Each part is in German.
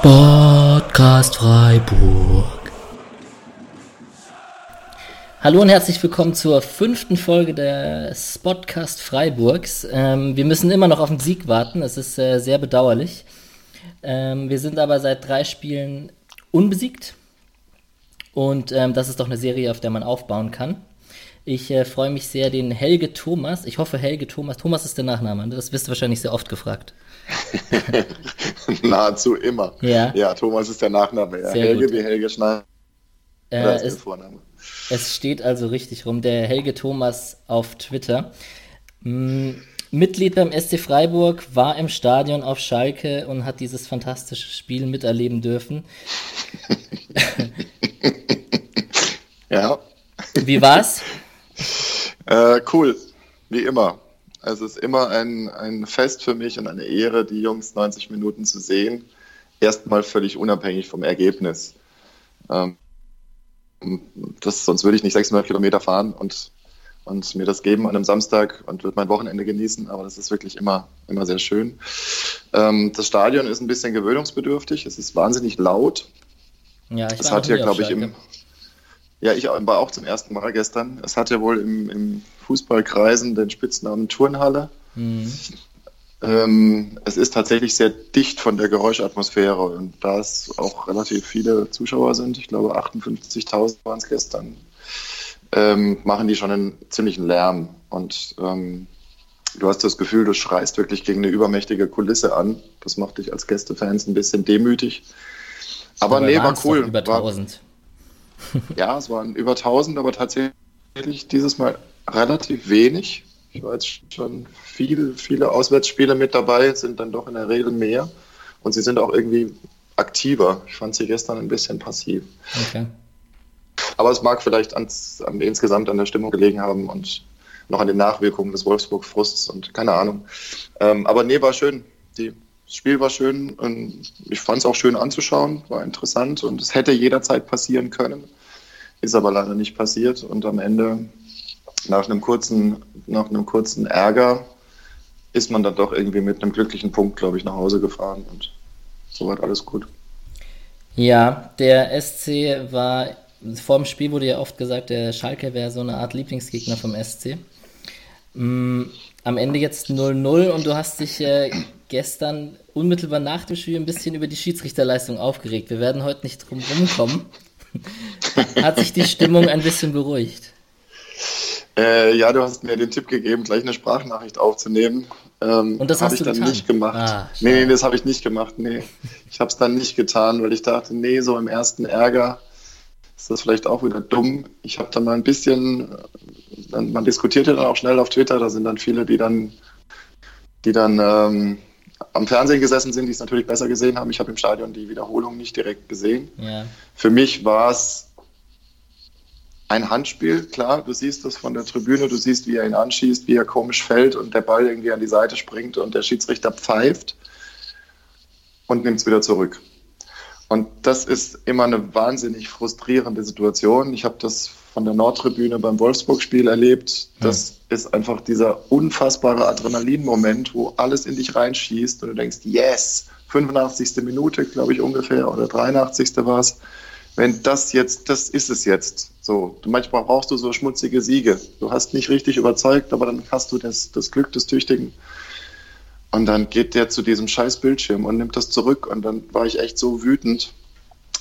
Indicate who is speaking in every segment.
Speaker 1: Sportcast Freiburg. Hallo und herzlich willkommen zur fünften Folge des Spotcast Freiburgs. Ähm, wir müssen immer noch auf den Sieg warten, es ist äh, sehr bedauerlich. Ähm, wir sind aber seit drei Spielen unbesiegt und ähm, das ist doch eine Serie, auf der man aufbauen kann. Ich äh, freue mich sehr, den Helge Thomas, ich hoffe Helge Thomas, Thomas ist der Nachname, das wirst du wahrscheinlich sehr oft gefragt.
Speaker 2: Nahezu immer.
Speaker 1: Ja.
Speaker 2: ja, Thomas ist der Nachname. Ja. Helge gut. wie Helge Schneider.
Speaker 1: Äh, ist es, der Vorname. Es steht also richtig rum. Der Helge Thomas auf Twitter. Mm, Mitglied beim SC Freiburg, war im Stadion auf Schalke und hat dieses fantastische Spiel miterleben dürfen.
Speaker 2: ja.
Speaker 1: Wie war's?
Speaker 2: Äh, cool, wie immer. Also es ist immer ein, ein Fest für mich und eine Ehre, die Jungs 90 Minuten zu sehen. Erstmal völlig unabhängig vom Ergebnis. Ähm, das, sonst würde ich nicht 600 Kilometer fahren und, und mir das geben an einem Samstag und würde mein Wochenende genießen, aber das ist wirklich immer, immer sehr schön. Ähm, das Stadion ist ein bisschen gewöhnungsbedürftig, es ist wahnsinnig laut.
Speaker 1: Ja, ich
Speaker 2: es hat hier, glaube ich, im, ja, ich war auch zum ersten Mal gestern. Es hat ja wohl im, im Fußballkreisen den Spitznamen Turnhalle. Mhm. Ähm, es ist tatsächlich sehr dicht von der Geräuschatmosphäre und da es auch relativ viele Zuschauer sind, ich glaube 58.000 waren es gestern, ähm, machen die schon einen ziemlichen Lärm und ähm, du hast das Gefühl, du schreist wirklich gegen eine übermächtige Kulisse an. Das macht dich als Gästefans ein bisschen demütig. Aber, nee, war cool.
Speaker 1: Über 1000.
Speaker 2: ja, es waren über 1000, aber tatsächlich dieses Mal relativ wenig. Ich war jetzt schon viel, viele Auswärtsspiele mit dabei, sind dann doch in der Regel mehr. Und sie sind auch irgendwie aktiver. Ich fand sie gestern ein bisschen passiv.
Speaker 1: Okay.
Speaker 2: Aber es mag vielleicht ans, an, insgesamt an der Stimmung gelegen haben und noch an den Nachwirkungen des Wolfsburg-Frusts und keine Ahnung. Ähm, aber nee, war schön. Die, das Spiel war schön und ich fand es auch schön anzuschauen, war interessant und es hätte jederzeit passieren können. Ist aber leider nicht passiert und am Ende nach einem kurzen, nach einem kurzen Ärger ist man dann doch irgendwie mit einem glücklichen Punkt, glaube ich, nach Hause gefahren und soweit alles gut.
Speaker 1: Ja, der SC war, vor dem Spiel wurde ja oft gesagt, der Schalke wäre so eine Art Lieblingsgegner vom SC. Am Ende jetzt 0-0 und du hast dich äh, gestern unmittelbar nach dem Spiel ein bisschen über die Schiedsrichterleistung aufgeregt. Wir werden heute nicht drum rumkommen. Hat sich die Stimmung ein bisschen beruhigt?
Speaker 2: Äh, ja, du hast mir den Tipp gegeben, gleich eine Sprachnachricht aufzunehmen.
Speaker 1: Ähm, Und das hast
Speaker 2: ich
Speaker 1: du
Speaker 2: dann
Speaker 1: getan?
Speaker 2: nicht gemacht. Ah, nee, nee, das habe ich nicht gemacht. Nee, ich habe es dann nicht getan, weil ich dachte, nee, so im ersten Ärger ist das vielleicht auch wieder dumm. Ich habe dann mal ein bisschen, dann, man diskutiert ja dann auch schnell auf Twitter, da sind dann viele, die dann, die dann ähm, am Fernsehen gesessen sind, die es natürlich besser gesehen haben. Ich habe im Stadion die Wiederholung nicht direkt gesehen.
Speaker 1: Ja.
Speaker 2: Für mich war es ein Handspiel, klar, du siehst das von der Tribüne, du siehst, wie er ihn anschießt, wie er komisch fällt und der Ball irgendwie an die Seite springt und der Schiedsrichter pfeift und nimmt es wieder zurück. Und das ist immer eine wahnsinnig frustrierende Situation. Ich habe das von der Nordtribüne beim Wolfsburg-Spiel erlebt. Das ja. ist einfach dieser unfassbare Adrenalin-Moment, wo alles in dich reinschießt und du denkst, yes, 85. Minute, glaube ich ungefähr, oder 83. war es wenn das jetzt, das ist es jetzt. So, manchmal brauchst du so schmutzige Siege. Du hast nicht richtig überzeugt, aber dann hast du das, das Glück des Tüchtigen. Und dann geht der zu diesem scheiß Bildschirm und nimmt das zurück. Und dann war ich echt so wütend.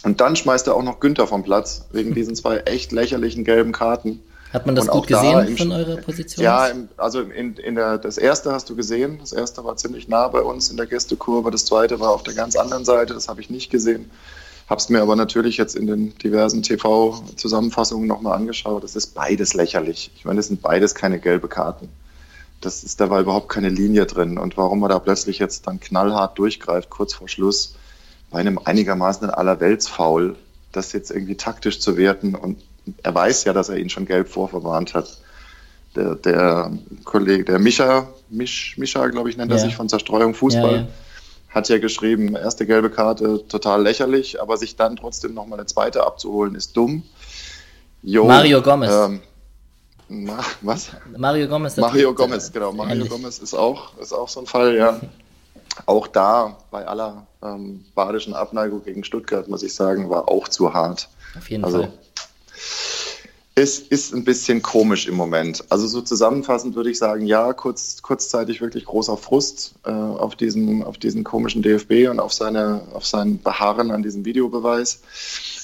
Speaker 2: Und dann schmeißt er auch noch Günther vom Platz, wegen diesen zwei echt lächerlichen gelben Karten.
Speaker 1: Hat man das und gut gesehen da von eurer Position?
Speaker 2: Ja, im, also in, in der, das erste hast du gesehen. Das erste war ziemlich nah bei uns in der Gästekurve. Das zweite war auf der ganz anderen Seite. Das habe ich nicht gesehen. Habe es mir aber natürlich jetzt in den diversen TV-Zusammenfassungen nochmal angeschaut. Das ist beides lächerlich. Ich meine, das sind beides keine gelbe Karten. Das ist, da war überhaupt keine Linie drin. Und warum man da plötzlich jetzt dann knallhart durchgreift, kurz vor Schluss, bei einem einigermaßen Allerweltsfoul, das jetzt irgendwie taktisch zu werten. Und er weiß ja, dass er ihn schon gelb vorverwarnt hat. Der, der Kollege, der Mischa, Misch, Mischa, glaube ich, nennt er sich von Zerstreuung Fußball. Ja, ja hat ja geschrieben, erste gelbe Karte total lächerlich, aber sich dann trotzdem nochmal eine zweite abzuholen, ist dumm.
Speaker 1: Jo, Mario Gomez. Ähm,
Speaker 2: Ma was?
Speaker 1: Mario Gomez.
Speaker 2: Mario Gomez, genau. Mario. Gomez ist auch, ist auch so ein Fall, ja. auch da, bei aller ähm, badischen Abneigung gegen Stuttgart, muss ich sagen, war auch zu hart.
Speaker 1: Auf jeden also, Fall.
Speaker 2: Es ist ein bisschen komisch im Moment. Also so zusammenfassend würde ich sagen, ja, kurz, kurzzeitig wirklich großer Frust äh, auf, diesen, auf diesen komischen DFB und auf, seine, auf sein Beharren an diesem Videobeweis.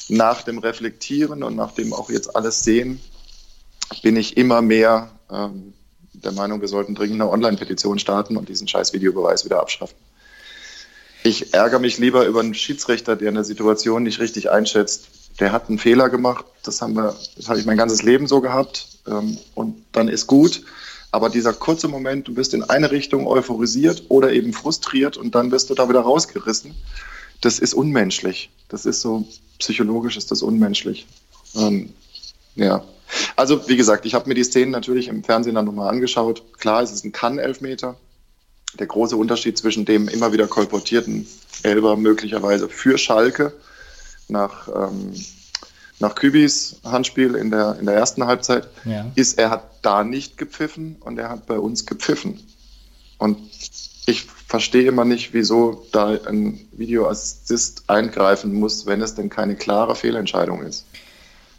Speaker 2: Nach dem Reflektieren und nachdem auch jetzt alles sehen, bin ich immer mehr ähm, der Meinung, wir sollten dringend eine Online-Petition starten und diesen scheiß Videobeweis wieder abschaffen. Ich ärgere mich lieber über einen Schiedsrichter, der eine Situation nicht richtig einschätzt. Der hat einen Fehler gemacht, das haben wir, das habe ich mein ganzes Leben so gehabt ähm, und dann ist gut. Aber dieser kurze Moment, du bist in eine Richtung euphorisiert oder eben frustriert und dann wirst du da wieder rausgerissen. Das ist unmenschlich. Das ist so psychologisch ist das unmenschlich. Ähm, ja, also wie gesagt, ich habe mir die Szenen natürlich im Fernsehen dann nochmal angeschaut. Klar, es ist ein Kann-Elfmeter. Der große Unterschied zwischen dem immer wieder kolportierten Elber möglicherweise für Schalke nach, ähm, nach Kübis Handspiel in der, in der ersten Halbzeit ja. ist, er hat da nicht gepfiffen und er hat bei uns gepfiffen. Und ich verstehe immer nicht, wieso da ein Videoassist eingreifen muss, wenn es denn keine klare Fehlentscheidung ist.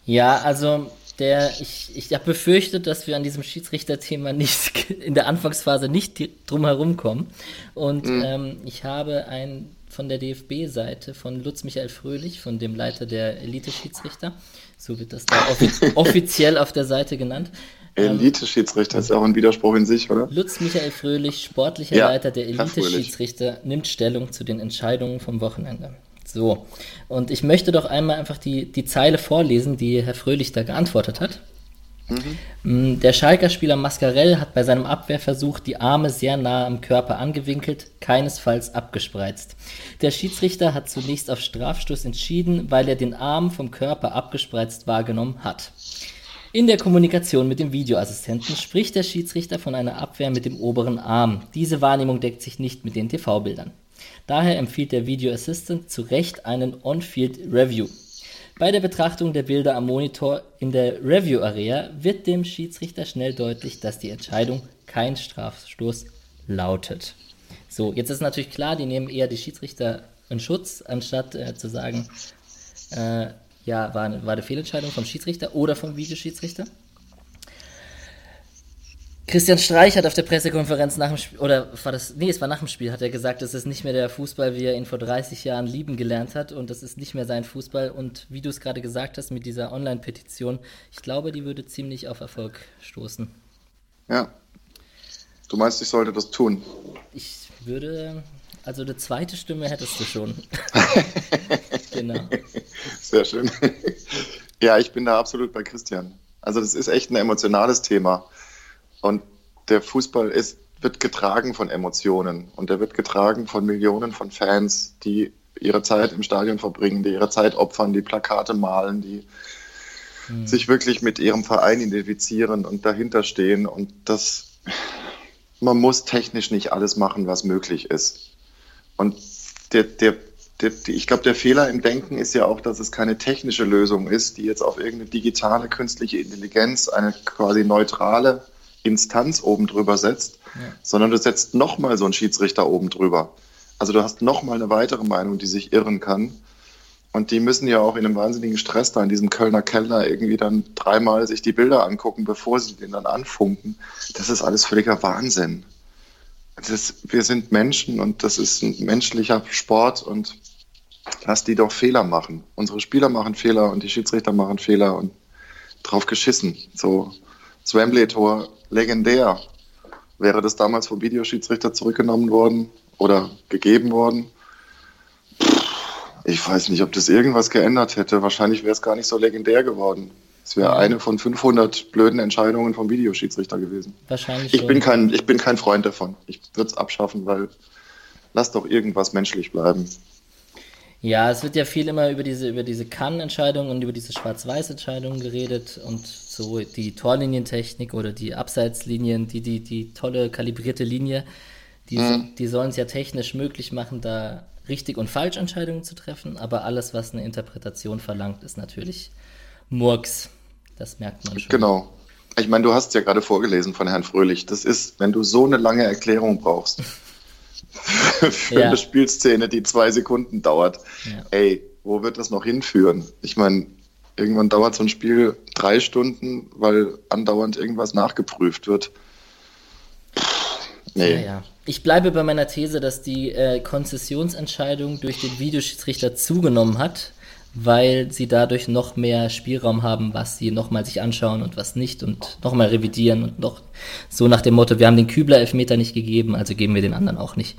Speaker 1: Ja, also der, ich, ich habe befürchtet, dass wir an diesem Schiedsrichterthema nicht in der Anfangsphase nicht drum herum kommen. Und mhm. ähm, ich habe ein von der DFB-Seite von Lutz Michael Fröhlich, von dem Leiter der Elite-Schiedsrichter, so wird das da offiz offiziell auf der Seite genannt.
Speaker 2: Ähm, Elite-Schiedsrichter ist ja auch ein Widerspruch in sich, oder?
Speaker 1: Lutz Michael Fröhlich, sportlicher ja, Leiter der Elite-Schiedsrichter, nimmt Stellung zu den Entscheidungen vom Wochenende. So, und ich möchte doch einmal einfach die, die Zeile vorlesen, die Herr Fröhlich da geantwortet hat. Mhm. Der Schalker Spieler Mascarell hat bei seinem Abwehrversuch die Arme sehr nah am Körper angewinkelt, keinesfalls abgespreizt. Der Schiedsrichter hat zunächst auf Strafstoß entschieden, weil er den Arm vom Körper abgespreizt wahrgenommen hat. In der Kommunikation mit dem Videoassistenten spricht der Schiedsrichter von einer Abwehr mit dem oberen Arm. Diese Wahrnehmung deckt sich nicht mit den TV-Bildern. Daher empfiehlt der Video Assistant zu Recht einen On-Field Review. Bei der Betrachtung der Bilder am Monitor in der Review Area wird dem Schiedsrichter schnell deutlich, dass die Entscheidung kein Strafstoß lautet. So, jetzt ist natürlich klar, die nehmen eher die Schiedsrichter in Schutz, anstatt äh, zu sagen, äh, ja, war, war eine Fehlentscheidung vom Schiedsrichter oder vom Videoschiedsrichter. Christian Streich hat auf der Pressekonferenz nach dem Spiel, oder war das, nee, es war nach dem Spiel, hat er gesagt, es ist nicht mehr der Fußball, wie er ihn vor 30 Jahren lieben gelernt hat und das ist nicht mehr sein Fußball und wie du es gerade gesagt hast mit dieser Online-Petition, ich glaube, die würde ziemlich auf Erfolg stoßen.
Speaker 2: Ja. Du meinst, ich sollte das tun?
Speaker 1: Ich würde, also eine zweite Stimme hättest du schon.
Speaker 2: genau. Sehr schön. Ja, ich bin da absolut bei Christian. Also das ist echt ein emotionales Thema. Und der Fußball ist, wird getragen von Emotionen und der wird getragen von Millionen von Fans, die ihre Zeit im Stadion verbringen, die ihre Zeit opfern, die Plakate malen, die mhm. sich wirklich mit ihrem Verein identifizieren und dahinter stehen. Und das, man muss technisch nicht alles machen, was möglich ist. Und der, der, der, ich glaube, der Fehler im Denken ist ja auch, dass es keine technische Lösung ist, die jetzt auf irgendeine digitale künstliche Intelligenz, eine quasi neutrale Instanz oben drüber setzt, ja. sondern du setzt nochmal so einen Schiedsrichter oben drüber. Also du hast nochmal eine weitere Meinung, die sich irren kann. Und die müssen ja auch in einem wahnsinnigen Stress da in diesem Kölner Keller irgendwie dann dreimal sich die Bilder angucken, bevor sie den dann anfunken. Das ist alles völliger Wahnsinn. Das, wir sind Menschen und das ist ein menschlicher Sport und lass die doch Fehler machen. Unsere Spieler machen Fehler und die Schiedsrichter machen Fehler und drauf geschissen. So, das Wembley-Tor legendär. Wäre das damals vom Videoschiedsrichter zurückgenommen worden oder gegeben worden? Ich weiß nicht, ob das irgendwas geändert hätte. Wahrscheinlich wäre es gar nicht so legendär geworden. Es wäre eine von 500 blöden Entscheidungen vom Videoschiedsrichter gewesen. Wahrscheinlich. Ich bin kein, ich bin kein Freund davon. Ich würde es abschaffen, weil lass doch irgendwas menschlich bleiben.
Speaker 1: Ja, es wird ja viel immer über diese, über diese Kann-Entscheidungen und über diese Schwarz-Weiß-Entscheidungen geredet und so die Torlinientechnik oder die Abseitslinien, die, die, die tolle kalibrierte Linie, die, mhm. die sollen es ja technisch möglich machen, da richtig und falsch Entscheidungen zu treffen, aber alles, was eine Interpretation verlangt, ist natürlich Murks. Das merkt man schon.
Speaker 2: Genau. Ich meine, du hast es ja gerade vorgelesen von Herrn Fröhlich. Das ist, wenn du so eine lange Erklärung brauchst, für ja. eine Spielszene, die zwei Sekunden dauert. Ja. Ey, wo wird das noch hinführen? Ich meine, irgendwann dauert so ein Spiel drei Stunden, weil andauernd irgendwas nachgeprüft wird.
Speaker 1: Nee. Ja. Ich bleibe bei meiner These, dass die äh, Konzessionsentscheidung durch den Videoschiedsrichter zugenommen hat, weil sie dadurch noch mehr Spielraum haben, was sie nochmal sich anschauen und was nicht und nochmal revidieren und noch so nach dem Motto, wir haben den Kübler Elfmeter nicht gegeben, also geben wir den anderen auch nicht.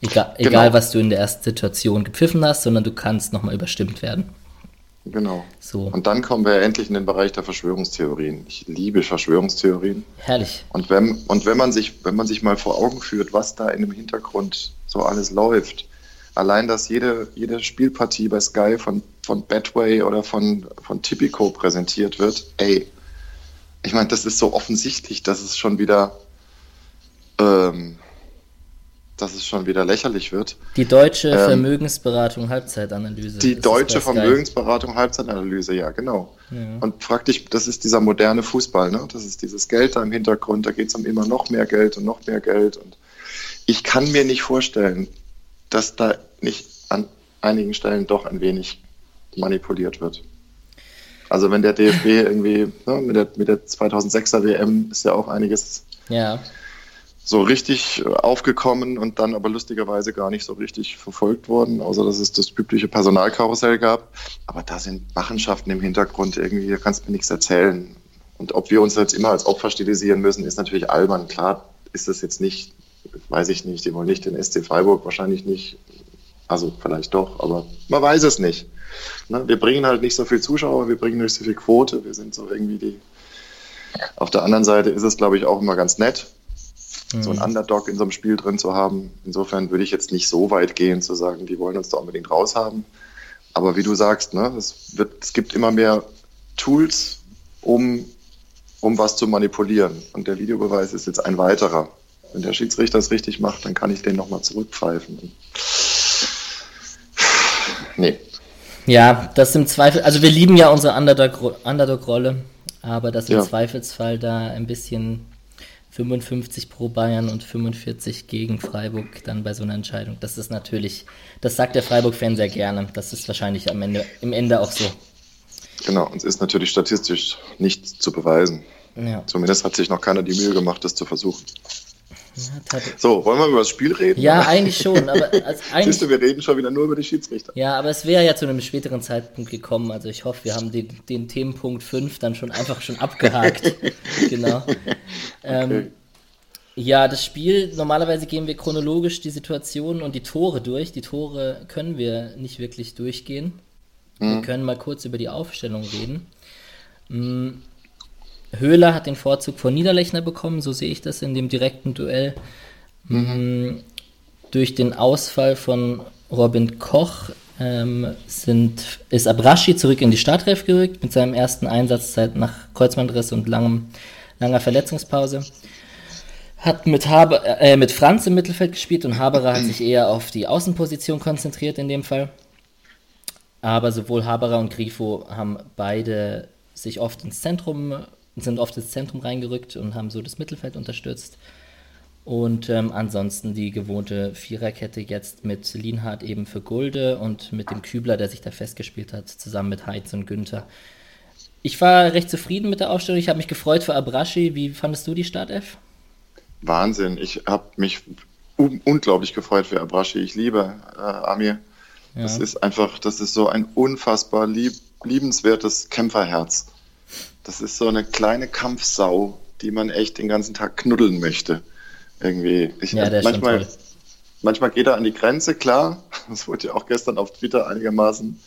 Speaker 1: Egal, genau. egal was du in der ersten Situation gepfiffen hast, sondern du kannst nochmal überstimmt werden.
Speaker 2: Genau. So. Und dann kommen wir endlich in den Bereich der Verschwörungstheorien. Ich liebe Verschwörungstheorien.
Speaker 1: Herrlich.
Speaker 2: Und wenn, und wenn man sich, wenn man sich mal vor Augen führt, was da in dem Hintergrund so alles läuft, allein, dass jede, jede Spielpartie bei Sky von, von Betway oder von, von Tipico präsentiert wird, ey, ich meine, das ist so offensichtlich, dass es schon wieder ähm, dass es schon wieder lächerlich wird.
Speaker 1: Die deutsche ähm, Vermögensberatung Halbzeitanalyse.
Speaker 2: Die deutsche Vermögensberatung Halbzeitanalyse, ja, genau. Ja. Und praktisch, das ist dieser moderne Fußball, ne? Das ist dieses Geld da im Hintergrund, da geht es um immer noch mehr Geld und noch mehr Geld. Und ich kann mir nicht vorstellen, dass da nicht an einigen Stellen doch ein wenig manipuliert wird. Also wenn der DFB irgendwie, ne, mit, der, mit der 2006er WM ist ja auch einiges
Speaker 1: ja
Speaker 2: so richtig aufgekommen und dann aber lustigerweise gar nicht so richtig verfolgt worden, außer dass es das übliche Personalkarussell gab. Aber da sind Machenschaften im Hintergrund irgendwie, da kannst du mir nichts erzählen. Und ob wir uns jetzt immer als Opfer stilisieren müssen, ist natürlich albern. Klar ist das jetzt nicht, weiß ich nicht, die wollen nicht den SC Freiburg, wahrscheinlich nicht. Also vielleicht doch, aber man weiß es nicht. Ne? Wir bringen halt nicht so viel Zuschauer, wir bringen nicht so viel Quote, wir sind so irgendwie die. Auf der anderen Seite ist es, glaube ich, auch immer ganz nett, so ein mhm. Underdog in so einem Spiel drin zu haben. Insofern würde ich jetzt nicht so weit gehen, zu sagen, die wollen uns da unbedingt raushaben. Aber wie du sagst, ne, es, wird, es gibt immer mehr Tools, um, um was zu manipulieren. Und der Videobeweis ist jetzt ein weiterer. Wenn der Schiedsrichter es richtig macht, dann kann ich den nochmal zurückpfeifen.
Speaker 1: Nee. Ja, das im Zweifel, also wir lieben ja unsere Underdog-Rolle, Underdog aber das im ja. Zweifelsfall da ein bisschen 55 pro Bayern und 45 gegen Freiburg dann bei so einer Entscheidung. Das ist natürlich, das sagt der Freiburg-Fan sehr gerne. Das ist wahrscheinlich am Ende, im Ende auch so.
Speaker 2: Genau, und es ist natürlich statistisch nicht zu beweisen. Ja. Zumindest hat sich noch keiner die Mühe gemacht, das zu versuchen. Ja, so, wollen wir über das Spiel reden?
Speaker 1: Ja, eigentlich schon. Aber
Speaker 2: also eigentlich, Siehst du, wir reden schon wieder nur über die Schiedsrichter.
Speaker 1: Ja, aber es wäre ja zu einem späteren Zeitpunkt gekommen. Also ich hoffe, wir haben den, den Themenpunkt 5 dann schon einfach schon abgehakt. genau. Okay. Ähm, ja, das Spiel, normalerweise gehen wir chronologisch die Situationen und die Tore durch. Die Tore können wir nicht wirklich durchgehen. Mhm. Wir können mal kurz über die Aufstellung reden. Mhm. Höhler hat den Vorzug vor Niederlechner bekommen, so sehe ich das in dem direkten Duell. Mhm. Durch den Ausfall von Robin Koch ähm, sind, ist Abraschi zurück in die Startelf gerückt mit seinem ersten Einsatz seit nach Kreuzbandriss und langem, langer Verletzungspause. Hat mit, Haber, äh, mit Franz im Mittelfeld gespielt und Haberer hat sich eher auf die Außenposition konzentriert in dem Fall. Aber sowohl Haberer und Grifo haben beide sich oft ins Zentrum sind oft ins Zentrum reingerückt und haben so das Mittelfeld unterstützt. Und ähm, ansonsten die gewohnte Viererkette jetzt mit Lienhardt eben für Gulde und mit dem Kübler, der sich da festgespielt hat, zusammen mit Heitz und Günther. Ich war recht zufrieden mit der Aufstellung. Ich habe mich gefreut für Abraschi. Wie fandest du die Startelf?
Speaker 2: Wahnsinn. Ich habe mich un unglaublich gefreut für Abraschi. Ich liebe äh, Amir. Ja. Das ist einfach, das ist so ein unfassbar lieb, liebenswertes Kämpferherz. Das ist so eine kleine Kampfsau, die man echt den ganzen Tag knuddeln möchte. Irgendwie. Ich, ja, der manchmal, ist manchmal geht er an die Grenze, klar. Das wurde ja auch gestern auf Twitter einigermaßen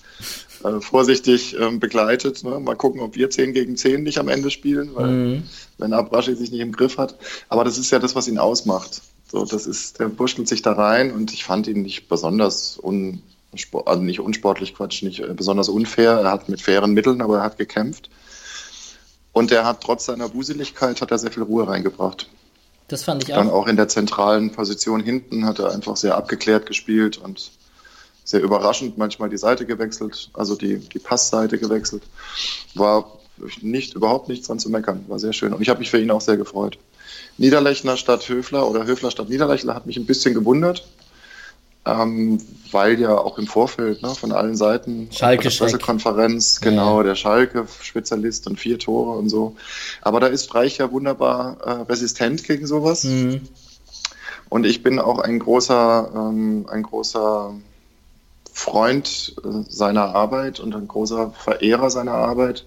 Speaker 2: äh, vorsichtig ähm, begleitet. Ne? Mal gucken, ob wir 10 gegen 10 nicht am Ende spielen, weil mhm. wenn Abraschi sich nicht im Griff hat. Aber das ist ja das, was ihn ausmacht. So, das ist, der wurschtelt sich da rein und ich fand ihn nicht besonders un, also nicht unsportlich, Quatsch, nicht äh, besonders unfair. Er hat mit fairen Mitteln, aber er hat gekämpft. Und er hat trotz seiner Wuseligkeit hat er sehr viel Ruhe reingebracht.
Speaker 1: Das fand ich
Speaker 2: auch. Dann auch in der zentralen Position hinten hat er einfach sehr abgeklärt gespielt und sehr überraschend manchmal die Seite gewechselt, also die, die Passseite gewechselt. War nicht, überhaupt nichts dran zu meckern, war sehr schön. Und ich habe mich für ihn auch sehr gefreut. Niederlechner statt Höfler oder Höfler statt Niederlechner hat mich ein bisschen gewundert, ähm, weil ja auch im Vorfeld ne, von allen Seiten
Speaker 1: Schalke
Speaker 2: Pressekonferenz, genau, ja. der Schalke-Spezialist und vier Tore und so. Aber da ist Streich ja wunderbar äh, resistent gegen sowas. Mhm. Und ich bin auch ein großer, ähm, ein großer Freund äh, seiner Arbeit und ein großer Verehrer seiner Arbeit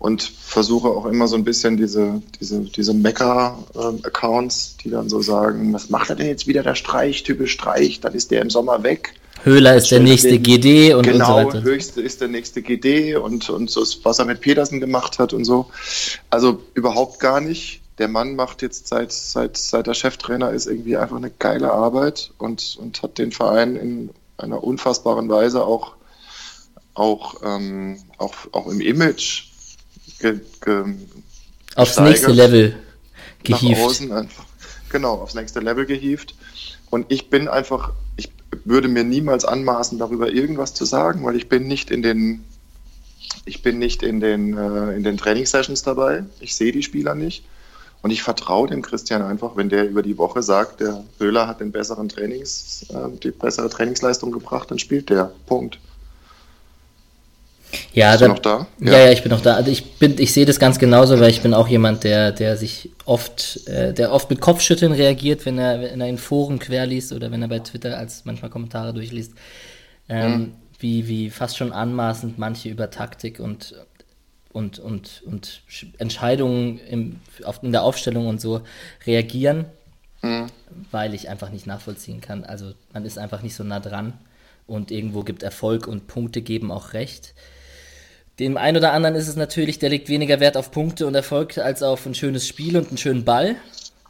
Speaker 2: und versuche auch immer so ein bisschen diese, diese, diese Mecker-Accounts, die dann so sagen, was macht er denn jetzt wieder der Streich, typisch Streich, dann ist der im Sommer weg.
Speaker 1: Höhler ist der nächste GD und,
Speaker 2: genau,
Speaker 1: und so
Speaker 2: weiter. Höchste ist der nächste GD und, und so, was er mit Petersen gemacht hat und so. Also überhaupt gar nicht. Der Mann macht jetzt seit, seit, seit er Cheftrainer ist irgendwie einfach eine geile Arbeit und, und hat den Verein in einer unfassbaren Weise auch, auch, ähm, auch, auch im Image ge, ge,
Speaker 1: aufs nächste Level gehievt.
Speaker 2: Außen einfach, genau, aufs nächste Level gehievt. Und ich bin einfach, ich würde mir niemals anmaßen, darüber irgendwas zu sagen, weil ich bin nicht in den, ich bin nicht in den, äh, in den Trainingssessions dabei. Ich sehe die Spieler nicht. Und ich vertraue dem Christian einfach, wenn der über die Woche sagt, der Höhler hat den besseren Trainings, äh, die bessere Trainingsleistung gebracht, dann spielt der. Punkt.
Speaker 1: Ja, Bist da, du noch da? Ja. ja. ja, ich bin noch da. Also ich bin, ich sehe das ganz genauso, weil ich bin auch jemand, der, der sich oft, äh, der oft mit Kopfschütteln reagiert, wenn er, wenn er in Foren querliest oder wenn er bei Twitter als manchmal Kommentare durchliest. Ähm, mhm. wie, wie fast schon anmaßend manche über Taktik und, und, und, und Entscheidungen im, auf, in der Aufstellung und so reagieren, mhm. weil ich einfach nicht nachvollziehen kann. Also man ist einfach nicht so nah dran und irgendwo gibt Erfolg und Punkte geben auch recht. Dem einen oder anderen ist es natürlich, der legt weniger Wert auf Punkte und Erfolg als auf ein schönes Spiel und einen schönen Ball.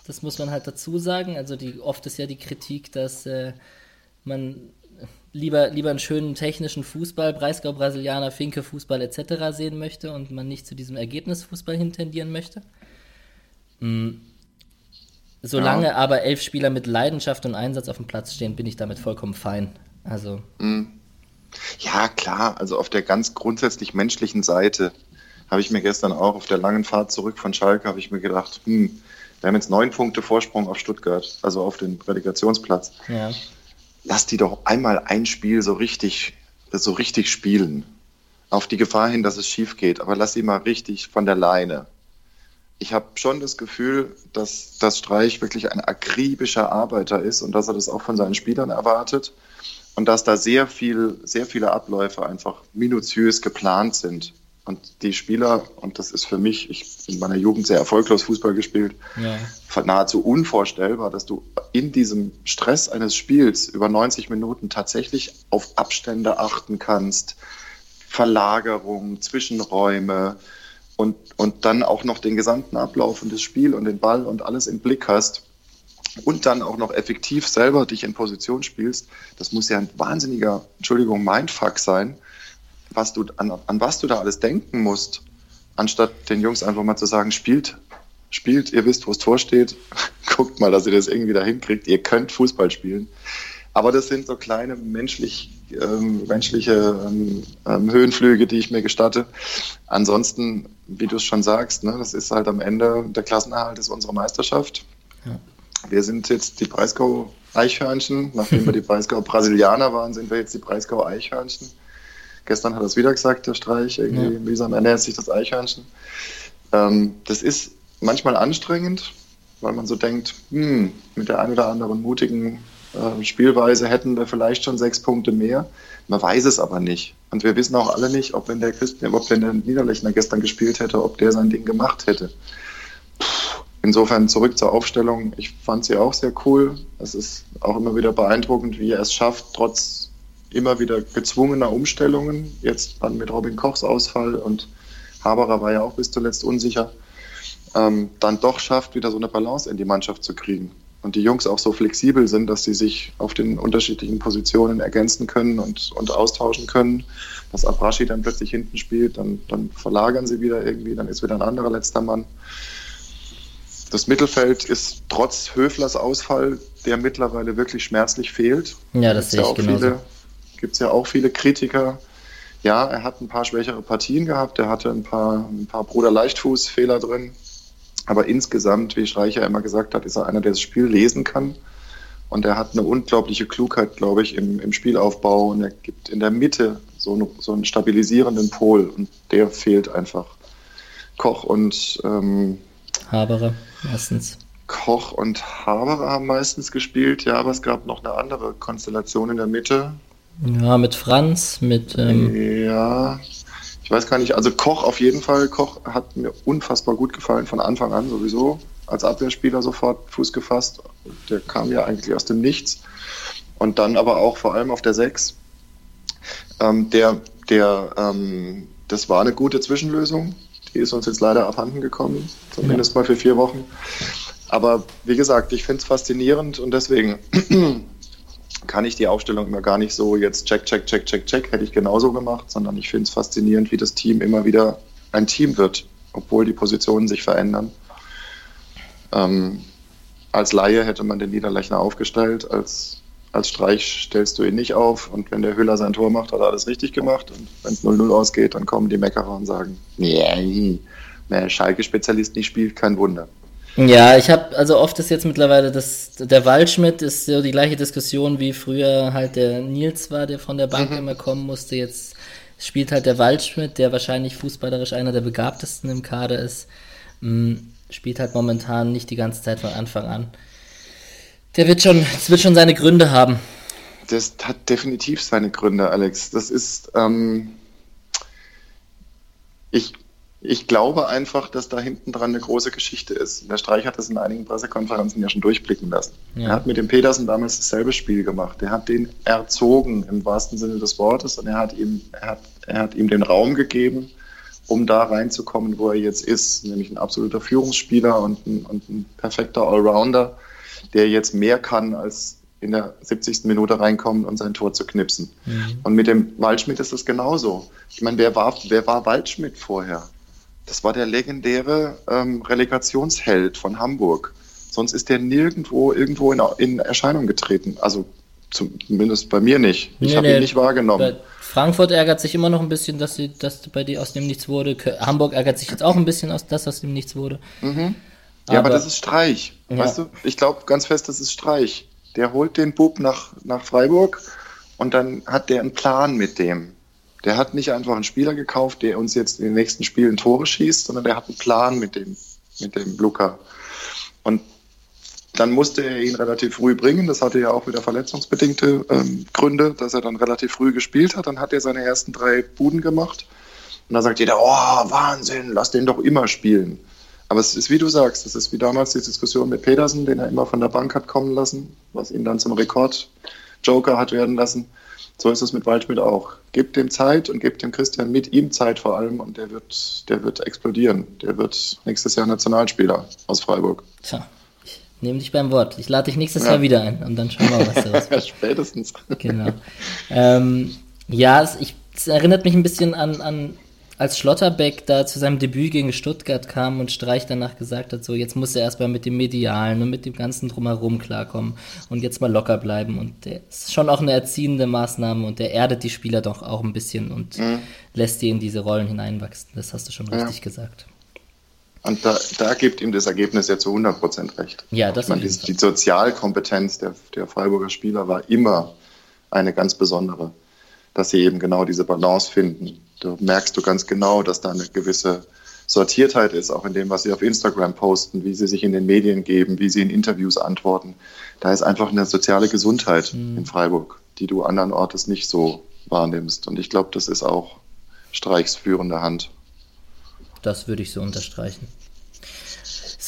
Speaker 1: Das muss man halt dazu sagen. Also die, oft ist ja die Kritik, dass äh, man lieber, lieber einen schönen technischen Fußball, Breisgau, Brasilianer, Finke, Fußball etc. sehen möchte und man nicht zu diesem Ergebnisfußball hintendieren möchte. Mhm. Solange ja. aber elf Spieler mit Leidenschaft und Einsatz auf dem Platz stehen, bin ich damit vollkommen fein. Also.
Speaker 2: Mhm. Ja, klar. Also auf der ganz grundsätzlich menschlichen Seite habe ich mir gestern auch auf der langen Fahrt zurück von Schalke, habe ich mir gedacht, hm, wir haben jetzt neun Punkte Vorsprung auf Stuttgart, also auf den Relegationsplatz. Ja. Lass die doch einmal ein Spiel so richtig, so richtig spielen. Auf die Gefahr hin, dass es schief geht, aber lass sie mal richtig von der Leine. Ich habe schon das Gefühl, dass das Streich wirklich ein akribischer Arbeiter ist und dass er das auch von seinen Spielern erwartet und dass da sehr viel, sehr viele Abläufe einfach minutiös geplant sind. Und die Spieler, und das ist für mich, ich in meiner Jugend sehr erfolglos Fußball gespielt, ja. nahezu unvorstellbar, dass du in diesem Stress eines Spiels über 90 Minuten tatsächlich auf Abstände achten kannst, Verlagerung, Zwischenräume und, und dann auch noch den gesamten Ablauf und das Spiel und den Ball und alles im Blick hast und dann auch noch effektiv selber dich in Position spielst, das muss ja ein wahnsinniger, Entschuldigung, Mindfuck sein, was du, an, an was du da alles denken musst, anstatt den Jungs einfach mal zu sagen, spielt, spielt, ihr wisst, wo das Tor steht, guckt mal, dass ihr das irgendwie da hinkriegt, ihr könnt Fußball spielen. Aber das sind so kleine menschlich, ähm, menschliche ähm, ähm, Höhenflüge, die ich mir gestatte. Ansonsten, wie du es schon sagst, ne, das ist halt am Ende, der Klassenerhalt ist unsere Meisterschaft. Ja. Wir sind jetzt die Breisgau Eichhörnchen. Nachdem wir die Breisgau Brasilianer waren, sind wir jetzt die Breisgau Eichhörnchen. Gestern hat er es wieder gesagt, der Streich. Irgendwie, ja. Mühsam ernährt sich das Eichhörnchen. Ähm, das ist manchmal anstrengend, weil man so denkt, hm, mit der ein oder anderen mutigen äh, Spielweise hätten wir vielleicht schon sechs Punkte mehr. Man weiß es aber nicht. Und wir wissen auch alle nicht, ob wenn der Christen, ob wenn der Niederlechner gestern gespielt hätte, ob der sein Ding gemacht hätte. Insofern zurück zur Aufstellung. Ich fand sie auch sehr cool. Es ist auch immer wieder beeindruckend, wie er es schafft, trotz immer wieder gezwungener Umstellungen, jetzt dann mit Robin Kochs Ausfall und Haberer war ja auch bis zuletzt unsicher, ähm, dann doch schafft, wieder so eine Balance in die Mannschaft zu kriegen. Und die Jungs auch so flexibel sind, dass sie sich auf den unterschiedlichen Positionen ergänzen können und, und austauschen können. Dass Abrashi dann plötzlich hinten spielt, dann, dann verlagern sie wieder irgendwie, dann ist wieder ein anderer letzter Mann. Das Mittelfeld ist trotz Höflers Ausfall, der mittlerweile wirklich schmerzlich fehlt.
Speaker 1: Ja, das sehe ich ja genauso.
Speaker 2: Gibt es ja auch viele Kritiker. Ja, er hat ein paar schwächere Partien gehabt, er hatte ein paar, ein paar Bruder-Leichtfuß-Fehler drin. Aber insgesamt, wie Streicher immer gesagt hat, ist er einer, der das Spiel lesen kann. Und er hat eine unglaubliche Klugheit, glaube ich, im, im Spielaufbau. Und er gibt in der Mitte so, eine, so einen stabilisierenden Pol. Und der fehlt einfach. Koch und ähm,
Speaker 1: Haberer meistens.
Speaker 2: Koch und Haberer haben meistens gespielt, ja, aber es gab noch eine andere Konstellation in der Mitte.
Speaker 1: Ja, mit Franz, mit. Ähm
Speaker 2: ja, ich weiß gar nicht. Also Koch auf jeden Fall. Koch hat mir unfassbar gut gefallen von Anfang an sowieso. Als Abwehrspieler sofort Fuß gefasst. Der kam ja eigentlich aus dem Nichts. Und dann aber auch vor allem auf der 6. Ähm, der, der, ähm, das war eine gute Zwischenlösung. Die ist uns jetzt leider abhanden gekommen, zumindest ja. mal für vier Wochen. Aber wie gesagt, ich finde es faszinierend und deswegen kann ich die Aufstellung immer gar nicht so jetzt check, check, check, check, check, hätte ich genauso gemacht, sondern ich finde es faszinierend, wie das Team immer wieder ein Team wird, obwohl die Positionen sich verändern. Ähm, als Laie hätte man den Niederlechner aufgestellt, als, als Streich stellst du ihn nicht auf und wenn der Hüller sein Tor macht, hat er alles richtig gemacht und wenn es 0-0 ausgeht, dann kommen die Meckerer und sagen, nee, wer Schalke-Spezialist nicht spielt, kein Wunder.
Speaker 1: Ja, ich habe also oft ist jetzt mittlerweile das der Waldschmidt ist so die gleiche Diskussion wie früher halt der Nils war, der von der Bank mhm. immer kommen musste. Jetzt spielt halt der Waldschmidt, der wahrscheinlich fußballerisch einer der begabtesten im Kader ist, mm, spielt halt momentan nicht die ganze Zeit von Anfang an. Der wird schon, es wird schon seine Gründe haben.
Speaker 2: Das hat definitiv seine Gründe, Alex. Das ist, ähm, ich ich glaube einfach, dass da hinten dran eine große Geschichte ist. Der Streich hat das in einigen Pressekonferenzen ja schon durchblicken lassen. Ja. Er hat mit dem Petersen damals dasselbe Spiel gemacht. Er hat den erzogen im wahrsten Sinne des Wortes und er hat ihm, er hat, er hat ihm den Raum gegeben, um da reinzukommen, wo er jetzt ist, nämlich ein absoluter Führungsspieler und ein, und ein perfekter Allrounder, der jetzt mehr kann als in der 70. Minute reinkommen und sein Tor zu knipsen. Mhm. Und mit dem Waldschmidt ist das genauso. Ich meine, wer war, wer war Waldschmidt vorher? Das war der legendäre ähm, Relegationsheld von Hamburg. Sonst ist der nirgendwo irgendwo in, in Erscheinung getreten. Also zumindest bei mir nicht. Ich nee, habe ihn nicht wahrgenommen.
Speaker 1: Frankfurt ärgert sich immer noch ein bisschen, dass sie, dass bei dir aus dem nichts wurde. Hamburg ärgert sich jetzt auch ein bisschen, aus, dass aus dem nichts wurde.
Speaker 2: Mhm. Ja, aber, aber, das ist Streich. Ja. Weißt du, ich glaube ganz fest, das ist Streich. Der holt den Bub nach, nach Freiburg und dann hat der einen Plan mit dem. Der hat nicht einfach einen Spieler gekauft, der uns jetzt in den nächsten Spielen Tore schießt, sondern der hat einen Plan mit dem, mit dem Luca. Und dann musste er ihn relativ früh bringen. Das hatte ja auch wieder verletzungsbedingte ähm, Gründe, dass er dann relativ früh gespielt hat. Dann hat er seine ersten drei Buden gemacht. Und dann sagt jeder, oh, Wahnsinn, lass den doch immer spielen. Aber es ist wie du sagst, es ist wie damals die Diskussion mit Pedersen, den er immer von der Bank hat kommen lassen, was ihn dann zum Rekord-Joker hat werden lassen. So ist es mit Waldschmidt auch. Gebt dem Zeit und gebt dem Christian mit ihm Zeit vor allem und der wird, der wird explodieren. Der wird nächstes Jahr Nationalspieler aus Freiburg.
Speaker 1: Tja, ich nehme dich beim Wort. Ich lade dich nächstes ja. Jahr wieder ein und dann schauen wir, was da
Speaker 2: was Spätestens.
Speaker 1: Genau. Ähm, ja, es, ich, es erinnert mich ein bisschen an, an als Schlotterbeck da zu seinem Debüt gegen Stuttgart kam und Streich danach gesagt hat, so jetzt muss er erstmal mit dem Medialen und mit dem ganzen Drumherum klarkommen und jetzt mal locker bleiben. Und der ist schon auch eine erziehende Maßnahme und der erdet die Spieler doch auch ein bisschen und mhm. lässt die in diese Rollen hineinwachsen. Das hast du schon richtig ja. gesagt.
Speaker 2: Und da, da, gibt ihm das Ergebnis ja zu 100% recht.
Speaker 1: Ja, das
Speaker 2: ich meine, die, die Sozialkompetenz der, der Freiburger Spieler war immer eine ganz besondere, dass sie eben genau diese Balance finden da merkst du ganz genau, dass da eine gewisse Sortiertheit ist, auch in dem, was sie auf Instagram posten, wie sie sich in den Medien geben, wie sie in Interviews antworten. Da ist einfach eine soziale Gesundheit mhm. in Freiburg, die du anderen Ortes nicht so wahrnimmst. Und ich glaube, das ist auch Streichs führende Hand.
Speaker 1: Das würde ich so unterstreichen.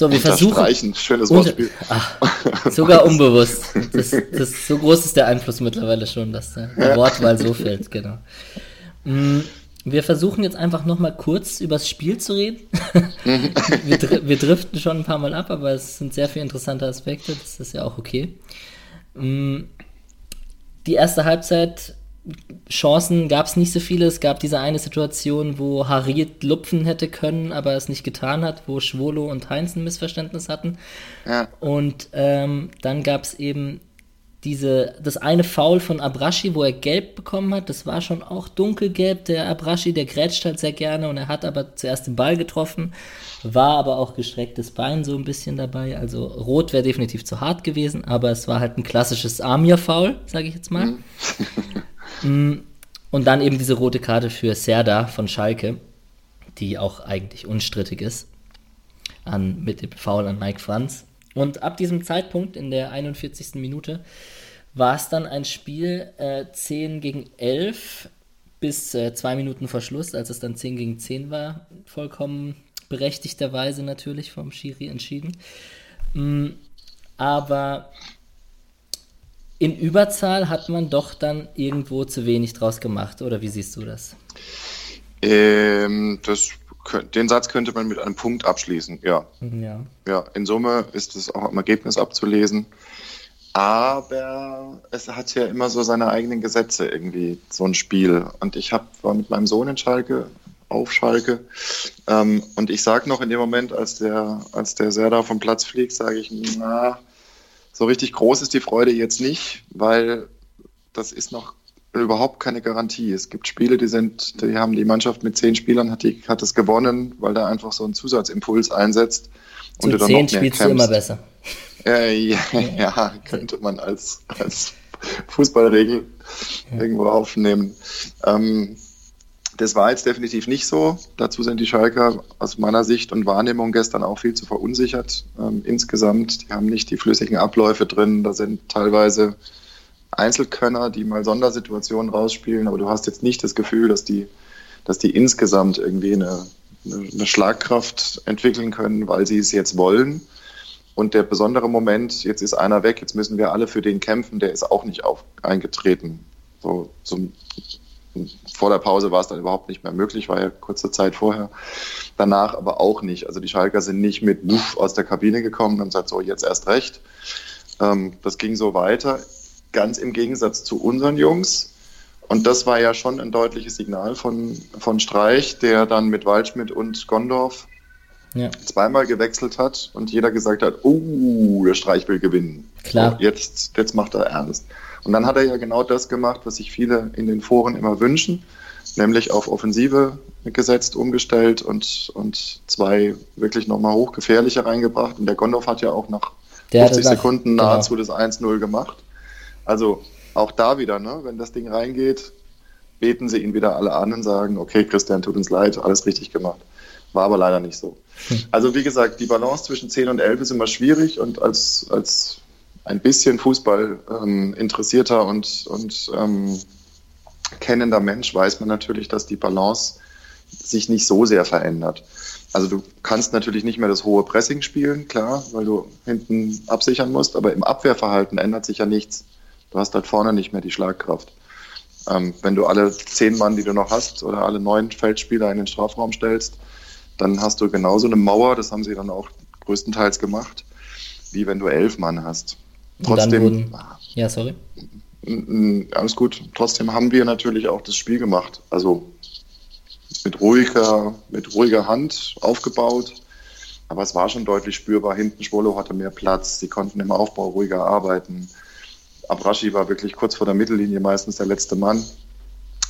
Speaker 1: So, wir versuchen.
Speaker 2: Schönes Wortspiel.
Speaker 1: Ach, sogar unbewusst. Das, das, so groß ist der Einfluss mittlerweile schon, dass der ja. Wortwahl so fällt, genau. Mhm. Wir versuchen jetzt einfach nochmal kurz übers Spiel zu reden. wir, dr wir driften schon ein paar Mal ab, aber es sind sehr viele interessante Aspekte, das ist ja auch okay. Mm, die erste Halbzeit, Chancen gab es nicht so viele. Es gab diese eine Situation, wo Harit lupfen hätte können, aber es nicht getan hat, wo Schwolo und Heinz ein Missverständnis hatten. Ja. Und ähm, dann gab es eben diese, das eine Foul von Abrashi, wo er gelb bekommen hat, das war schon auch dunkelgelb. Der Abrashi, der grätscht halt sehr gerne und er hat aber zuerst den Ball getroffen, war aber auch gestrecktes Bein so ein bisschen dabei. Also rot wäre definitiv zu hart gewesen, aber es war halt ein klassisches Amir-Foul, sage ich jetzt mal. Mhm. Mm, und dann eben diese rote Karte für Serda von Schalke, die auch eigentlich unstrittig ist, an, mit dem Foul an Mike Franz. Und ab diesem Zeitpunkt, in der 41. Minute, war es dann ein Spiel äh, 10 gegen 11 bis äh, zwei Minuten vor Schluss, als es dann 10 gegen 10 war, vollkommen berechtigterweise natürlich vom Schiri entschieden. Mm, aber in Überzahl hat man doch dann irgendwo zu wenig draus gemacht, oder wie siehst du das?
Speaker 2: Ähm, das den Satz könnte man mit einem Punkt abschließen, ja.
Speaker 1: Ja,
Speaker 2: ja in Summe ist es auch im Ergebnis abzulesen. Aber es hat ja immer so seine eigenen Gesetze irgendwie, so ein Spiel. Und ich hab, war mit meinem Sohn in Schalke, auf Schalke. Ähm, und ich sage noch in dem Moment, als der, als der Serda vom Platz fliegt, sage ich, na, so richtig groß ist die Freude jetzt nicht, weil das ist noch überhaupt keine Garantie. Es gibt Spiele, die sind, die haben die Mannschaft mit zehn Spielern hat, die, hat es gewonnen, weil da einfach so ein Zusatzimpuls einsetzt.
Speaker 1: Zu und du zehn spielst du immer besser.
Speaker 2: Äh, ja, ja, könnte man als, als Fußballregel irgendwo aufnehmen. Ähm, das war jetzt definitiv nicht so. Dazu sind die Schalker aus meiner Sicht und Wahrnehmung gestern auch viel zu verunsichert. Ähm, insgesamt, die haben nicht die flüssigen Abläufe drin. Da sind teilweise Einzelkönner, die mal Sondersituationen rausspielen, aber du hast jetzt nicht das Gefühl, dass die, dass die insgesamt irgendwie eine, eine Schlagkraft entwickeln können, weil sie es jetzt wollen. Und der besondere Moment, jetzt ist einer weg, jetzt müssen wir alle für den kämpfen, der ist auch nicht auf, eingetreten. So, zum, vor der Pause war es dann überhaupt nicht mehr möglich, war ja kurze Zeit vorher. Danach aber auch nicht. Also die Schalker sind nicht mit Wuff aus der Kabine gekommen und gesagt, so jetzt erst recht. Ähm, das ging so weiter ganz im Gegensatz zu unseren Jungs. Und das war ja schon ein deutliches Signal von, von Streich, der dann mit Waldschmidt und Gondorf ja. zweimal gewechselt hat und jeder gesagt hat, oh, der Streich will gewinnen.
Speaker 1: Klar.
Speaker 2: So, jetzt, jetzt macht er ernst. Und dann hat er ja genau das gemacht, was sich viele in den Foren immer wünschen, nämlich auf Offensive gesetzt, umgestellt und, und zwei wirklich nochmal hochgefährliche reingebracht. Und der Gondorf hat ja auch nach der 50 Sekunden genau. nahezu genau. das 1-0 gemacht. Also auch da wieder, ne, wenn das Ding reingeht, beten sie ihn wieder alle an und sagen, okay, Christian, tut uns leid, alles richtig gemacht. War aber leider nicht so. Hm. Also wie gesagt, die Balance zwischen 10 und 11 ist immer schwierig und als, als ein bisschen Fußball ähm, interessierter und, und ähm, kennender Mensch weiß man natürlich, dass die Balance sich nicht so sehr verändert. Also du kannst natürlich nicht mehr das hohe Pressing spielen, klar, weil du hinten absichern musst, aber im Abwehrverhalten ändert sich ja nichts. Du hast halt vorne nicht mehr die Schlagkraft. Ähm, wenn du alle zehn Mann, die du noch hast, oder alle neun Feldspieler in den Strafraum stellst, dann hast du genauso eine Mauer, das haben sie dann auch größtenteils gemacht, wie wenn du elf Mann hast.
Speaker 1: Trotzdem. Wurden, ja, sorry.
Speaker 2: Alles gut. Trotzdem haben wir natürlich auch das Spiel gemacht. Also mit ruhiger, mit ruhiger Hand aufgebaut. Aber es war schon deutlich spürbar. Hinten Schwollo hatte mehr Platz. Sie konnten im Aufbau ruhiger arbeiten. Abrashi war wirklich kurz vor der Mittellinie meistens der letzte Mann.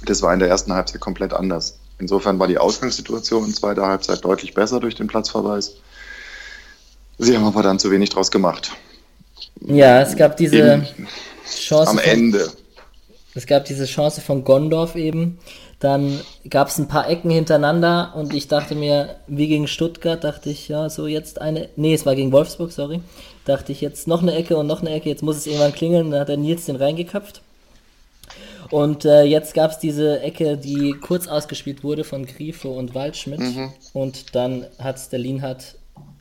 Speaker 2: Das war in der ersten Halbzeit komplett anders. Insofern war die Ausgangssituation in zweiter Halbzeit deutlich besser durch den Platzverweis. Sie haben aber dann zu wenig draus gemacht.
Speaker 1: Ja, es gab diese Eben Chance.
Speaker 2: Am Ende. Von,
Speaker 1: es gab diese Chance von Gondorf eben. Dann gab es ein paar Ecken hintereinander und ich dachte mir, wie gegen Stuttgart, dachte ich, ja, so jetzt eine. Nee, es war gegen Wolfsburg, sorry dachte ich jetzt noch eine Ecke und noch eine Ecke, jetzt muss es irgendwann klingeln, dann hat der Nils den reingeköpft. Und äh, jetzt gab es diese Ecke, die kurz ausgespielt wurde von Grifo und Waldschmidt. Mhm. Und dann hat es der Lienhardt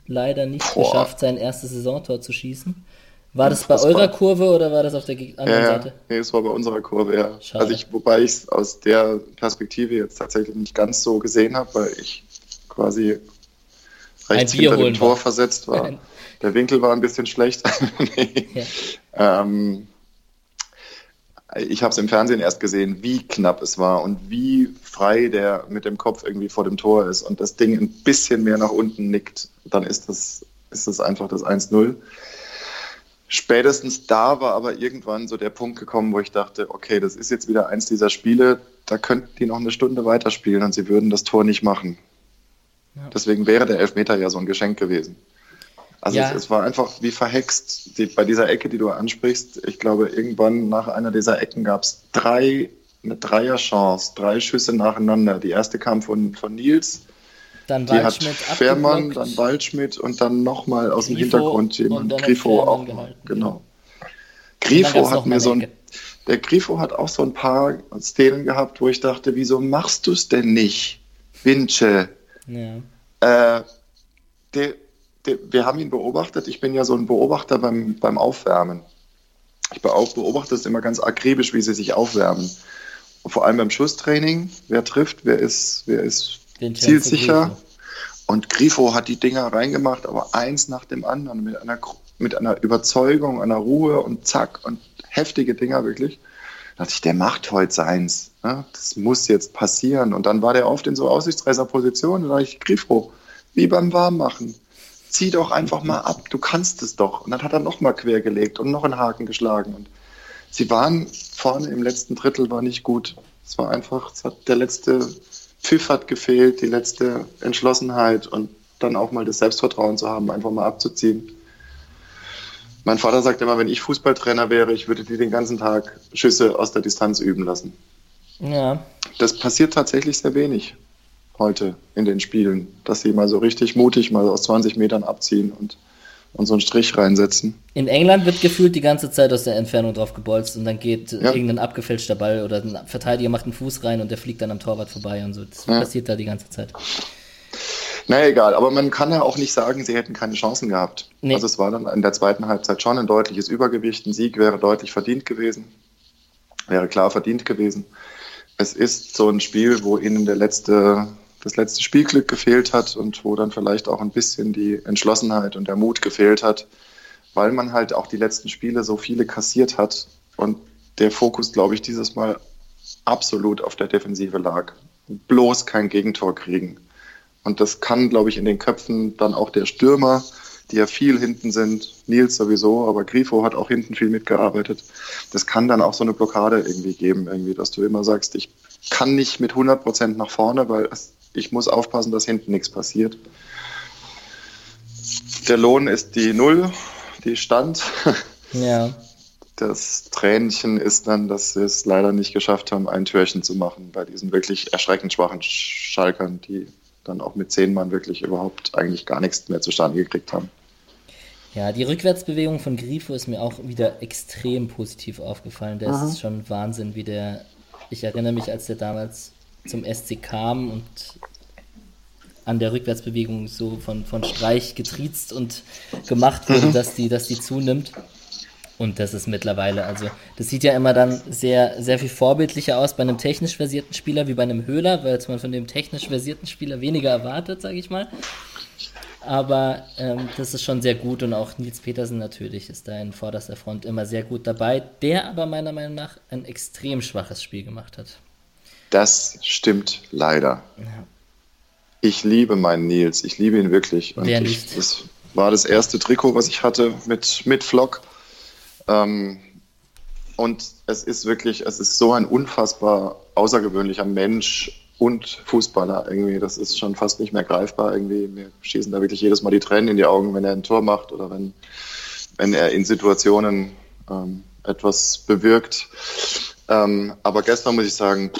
Speaker 1: leider nicht Boah. geschafft, sein erstes Saisontor zu schießen. War das bei eurer Kurve oder war das auf der anderen
Speaker 2: ja,
Speaker 1: Seite?
Speaker 2: Nee, es war bei unserer Kurve, ja. Schade. Also ich, wobei ich es aus der Perspektive jetzt tatsächlich nicht ganz so gesehen habe, weil ich quasi rechts hinter dem Tor war. versetzt war. Der Winkel war ein bisschen schlecht. nee. ja. ähm, ich habe es im Fernsehen erst gesehen, wie knapp es war und wie frei der mit dem Kopf irgendwie vor dem Tor ist und das Ding ein bisschen mehr nach unten nickt, dann ist das, ist das einfach das 1-0. Spätestens da war aber irgendwann so der Punkt gekommen, wo ich dachte, okay, das ist jetzt wieder eins dieser Spiele, da könnten die noch eine Stunde weiterspielen und sie würden das Tor nicht machen. Ja. Deswegen wäre der Elfmeter ja so ein Geschenk gewesen. Also ja. es, es, war einfach wie verhext. Die, bei dieser Ecke, die du ansprichst, ich glaube, irgendwann nach einer dieser Ecken gab es drei, eine Dreierchance, drei Schüsse nacheinander. Die erste kam von, von Nils,
Speaker 1: dann die hat
Speaker 2: Fährmann, dann Waldschmidt und dann nochmal aus Grifo dem Hintergrund jemand. Grifo auch. Gehalten, genau. Grifo hat mir so ein, der Grifo hat auch so ein paar Szenen gehabt, wo ich dachte, wieso machst du es denn nicht, Winche? Ja. Äh, der, der, wir haben ihn beobachtet. Ich bin ja so ein Beobachter beim, beim Aufwärmen. Ich beobachte es immer ganz akribisch, wie sie sich aufwärmen. Und vor allem beim Schusstraining. Wer trifft, wer ist, wer ist zielsicher. Und Grifo hat die Dinger reingemacht, aber eins nach dem anderen mit einer, mit einer Überzeugung, einer Ruhe und zack und heftige Dinger wirklich. Da dachte ich, der macht heute seins. Ne? Das muss jetzt passieren. Und dann war der oft in so aussichtsreicher Position. Da dachte ich, Grifo, wie beim Warmmachen. Zieh doch einfach mal ab, du kannst es doch. Und dann hat er nochmal quergelegt und noch einen Haken geschlagen. Und sie waren vorne im letzten Drittel, war nicht gut. Es war einfach, es hat der letzte Pfiff hat gefehlt, die letzte Entschlossenheit und dann auch mal das Selbstvertrauen zu haben, einfach mal abzuziehen. Mein Vater sagt immer, wenn ich Fußballtrainer wäre, ich würde die den ganzen Tag Schüsse aus der Distanz üben lassen. Ja. Das passiert tatsächlich sehr wenig heute in den Spielen, dass sie mal so richtig mutig mal aus 20 Metern abziehen und und so einen Strich reinsetzen.
Speaker 1: In England wird gefühlt die ganze Zeit aus der Entfernung drauf gebolzt und dann geht ja. irgendein abgefälschter Ball oder ein Verteidiger macht einen Fuß rein und der fliegt dann am Torwart vorbei und so. Das ja. passiert da die ganze Zeit.
Speaker 2: Naja, egal, aber man kann ja auch nicht sagen, sie hätten keine Chancen gehabt. Nee. Also es war dann in der zweiten Halbzeit schon ein deutliches Übergewicht. Ein Sieg wäre deutlich verdient gewesen, wäre klar verdient gewesen. Es ist so ein Spiel, wo ihnen der letzte das letzte Spielglück gefehlt hat und wo dann vielleicht auch ein bisschen die Entschlossenheit und der Mut gefehlt hat, weil man halt auch die letzten Spiele so viele kassiert hat und der Fokus, glaube ich, dieses Mal absolut auf der Defensive lag. Bloß kein Gegentor kriegen. Und das kann, glaube ich, in den Köpfen dann auch der Stürmer, die ja viel hinten sind, Nils sowieso, aber Grifo hat auch hinten viel mitgearbeitet. Das kann dann auch so eine Blockade irgendwie geben, irgendwie, dass du immer sagst, ich kann nicht mit 100 Prozent nach vorne, weil es ich muss aufpassen, dass hinten nichts passiert. Der Lohn ist die Null, die stand. Ja. Das Tränchen ist dann, dass wir es leider nicht geschafft haben, ein Türchen zu machen bei diesen wirklich erschreckend schwachen Schalkern, die dann auch mit zehn Mann wirklich überhaupt eigentlich gar nichts mehr zustande gekriegt haben.
Speaker 1: Ja, die Rückwärtsbewegung von Grifo ist mir auch wieder extrem positiv aufgefallen. Der Aha. ist schon Wahnsinn, wie der. Ich erinnere mich, als der damals zum SC kam und an der Rückwärtsbewegung so von, von Streich getriezt und gemacht wurde, mhm. dass, die, dass die zunimmt. Und das ist mittlerweile, also das sieht ja immer dann sehr, sehr viel vorbildlicher aus bei einem technisch versierten Spieler wie bei einem Höhler, weil man von dem technisch versierten Spieler weniger erwartet, sage ich mal. Aber ähm, das ist schon sehr gut und auch Nils Petersen natürlich ist da in vorderster Front immer sehr gut dabei, der aber meiner Meinung nach ein extrem schwaches Spiel gemacht hat.
Speaker 2: Das stimmt leider. Ja. Ich liebe meinen Nils, ich liebe ihn wirklich. Und? Ich, das war das erste Trikot, was ich hatte mit, mit Flock. Ähm, und es ist wirklich, es ist so ein unfassbar außergewöhnlicher Mensch und Fußballer irgendwie. Das ist schon fast nicht mehr greifbar irgendwie. Mir schießen da wirklich jedes Mal die Tränen in die Augen, wenn er ein Tor macht oder wenn, wenn er in Situationen ähm, etwas bewirkt. Ähm, aber gestern muss ich sagen,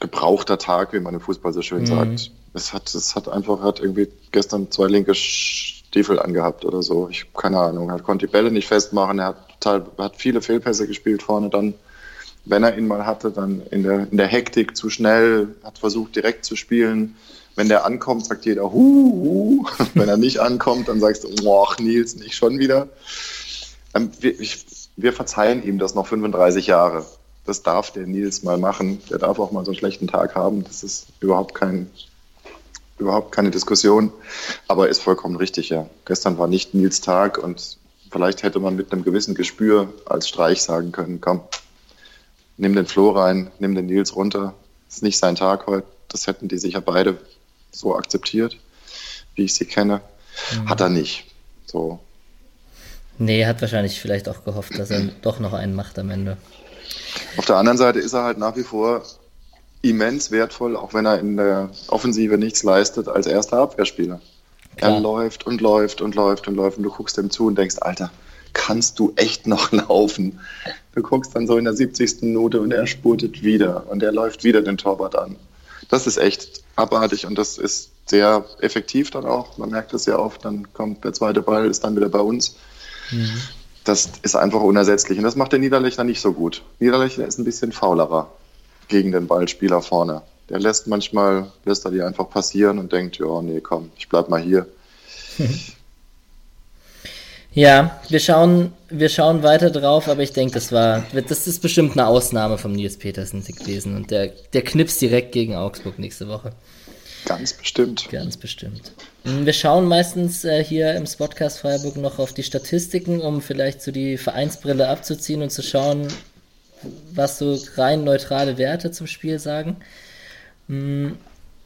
Speaker 2: gebrauchter Tag, wie man im Fußball so schön mhm. sagt. Es hat, es hat einfach, hat irgendwie gestern zwei linke Stiefel angehabt oder so. Ich keine Ahnung. Er konnte die Bälle nicht festmachen. Er hat, total, hat viele Fehlpässe gespielt vorne. Dann, wenn er ihn mal hatte, dann in der, in der Hektik zu schnell, hat versucht direkt zu spielen. Wenn der ankommt, sagt jeder, hu, hu. Wenn er nicht ankommt, dann sagst du, boah, Nils, nicht schon wieder. Ähm, wir, ich, wir verzeihen ihm das noch 35 Jahre das darf der Nils mal machen. Der darf auch mal so einen schlechten Tag haben. Das ist überhaupt kein, überhaupt keine Diskussion. Aber ist vollkommen richtig, ja. Gestern war nicht Nils Tag und vielleicht hätte man mit einem gewissen Gespür als Streich sagen können, komm, nimm den Flo rein, nimm den Nils runter. Ist nicht sein Tag heute. Das hätten die sicher beide so akzeptiert, wie ich sie kenne. Mhm. Hat er nicht. So.
Speaker 1: Nee, hat wahrscheinlich vielleicht auch gehofft, dass er doch noch einen macht am Ende.
Speaker 2: Auf der anderen Seite ist er halt nach wie vor immens wertvoll, auch wenn er in der Offensive nichts leistet, als erster Abwehrspieler. Klar. Er läuft und läuft und läuft und läuft und du guckst ihm zu und denkst, Alter, kannst du echt noch laufen? Du guckst dann so in der 70. Minute und er spurtet wieder und er läuft wieder den Torwart an. Das ist echt abartig und das ist sehr effektiv dann auch. Man merkt es ja oft, dann kommt der zweite Ball, ist dann wieder bei uns. Mhm. Das ist einfach unersetzlich und das macht der Niederlechner nicht so gut. Niederlechner ist ein bisschen faulerer gegen den Ballspieler vorne. Der lässt manchmal, lässt er die einfach passieren und denkt, ja, nee, komm, ich bleib mal hier.
Speaker 1: Ja, wir schauen, wir schauen weiter drauf, aber ich denke, das war, das ist bestimmt eine Ausnahme vom Nils Petersen gewesen und der, der knipst direkt gegen Augsburg nächste Woche.
Speaker 2: Ganz bestimmt.
Speaker 1: Ganz bestimmt. Hm, wir schauen meistens äh, hier im Spotcast Freiburg noch auf die Statistiken, um vielleicht so die Vereinsbrille abzuziehen und zu schauen, was so rein neutrale Werte zum Spiel sagen. Hm,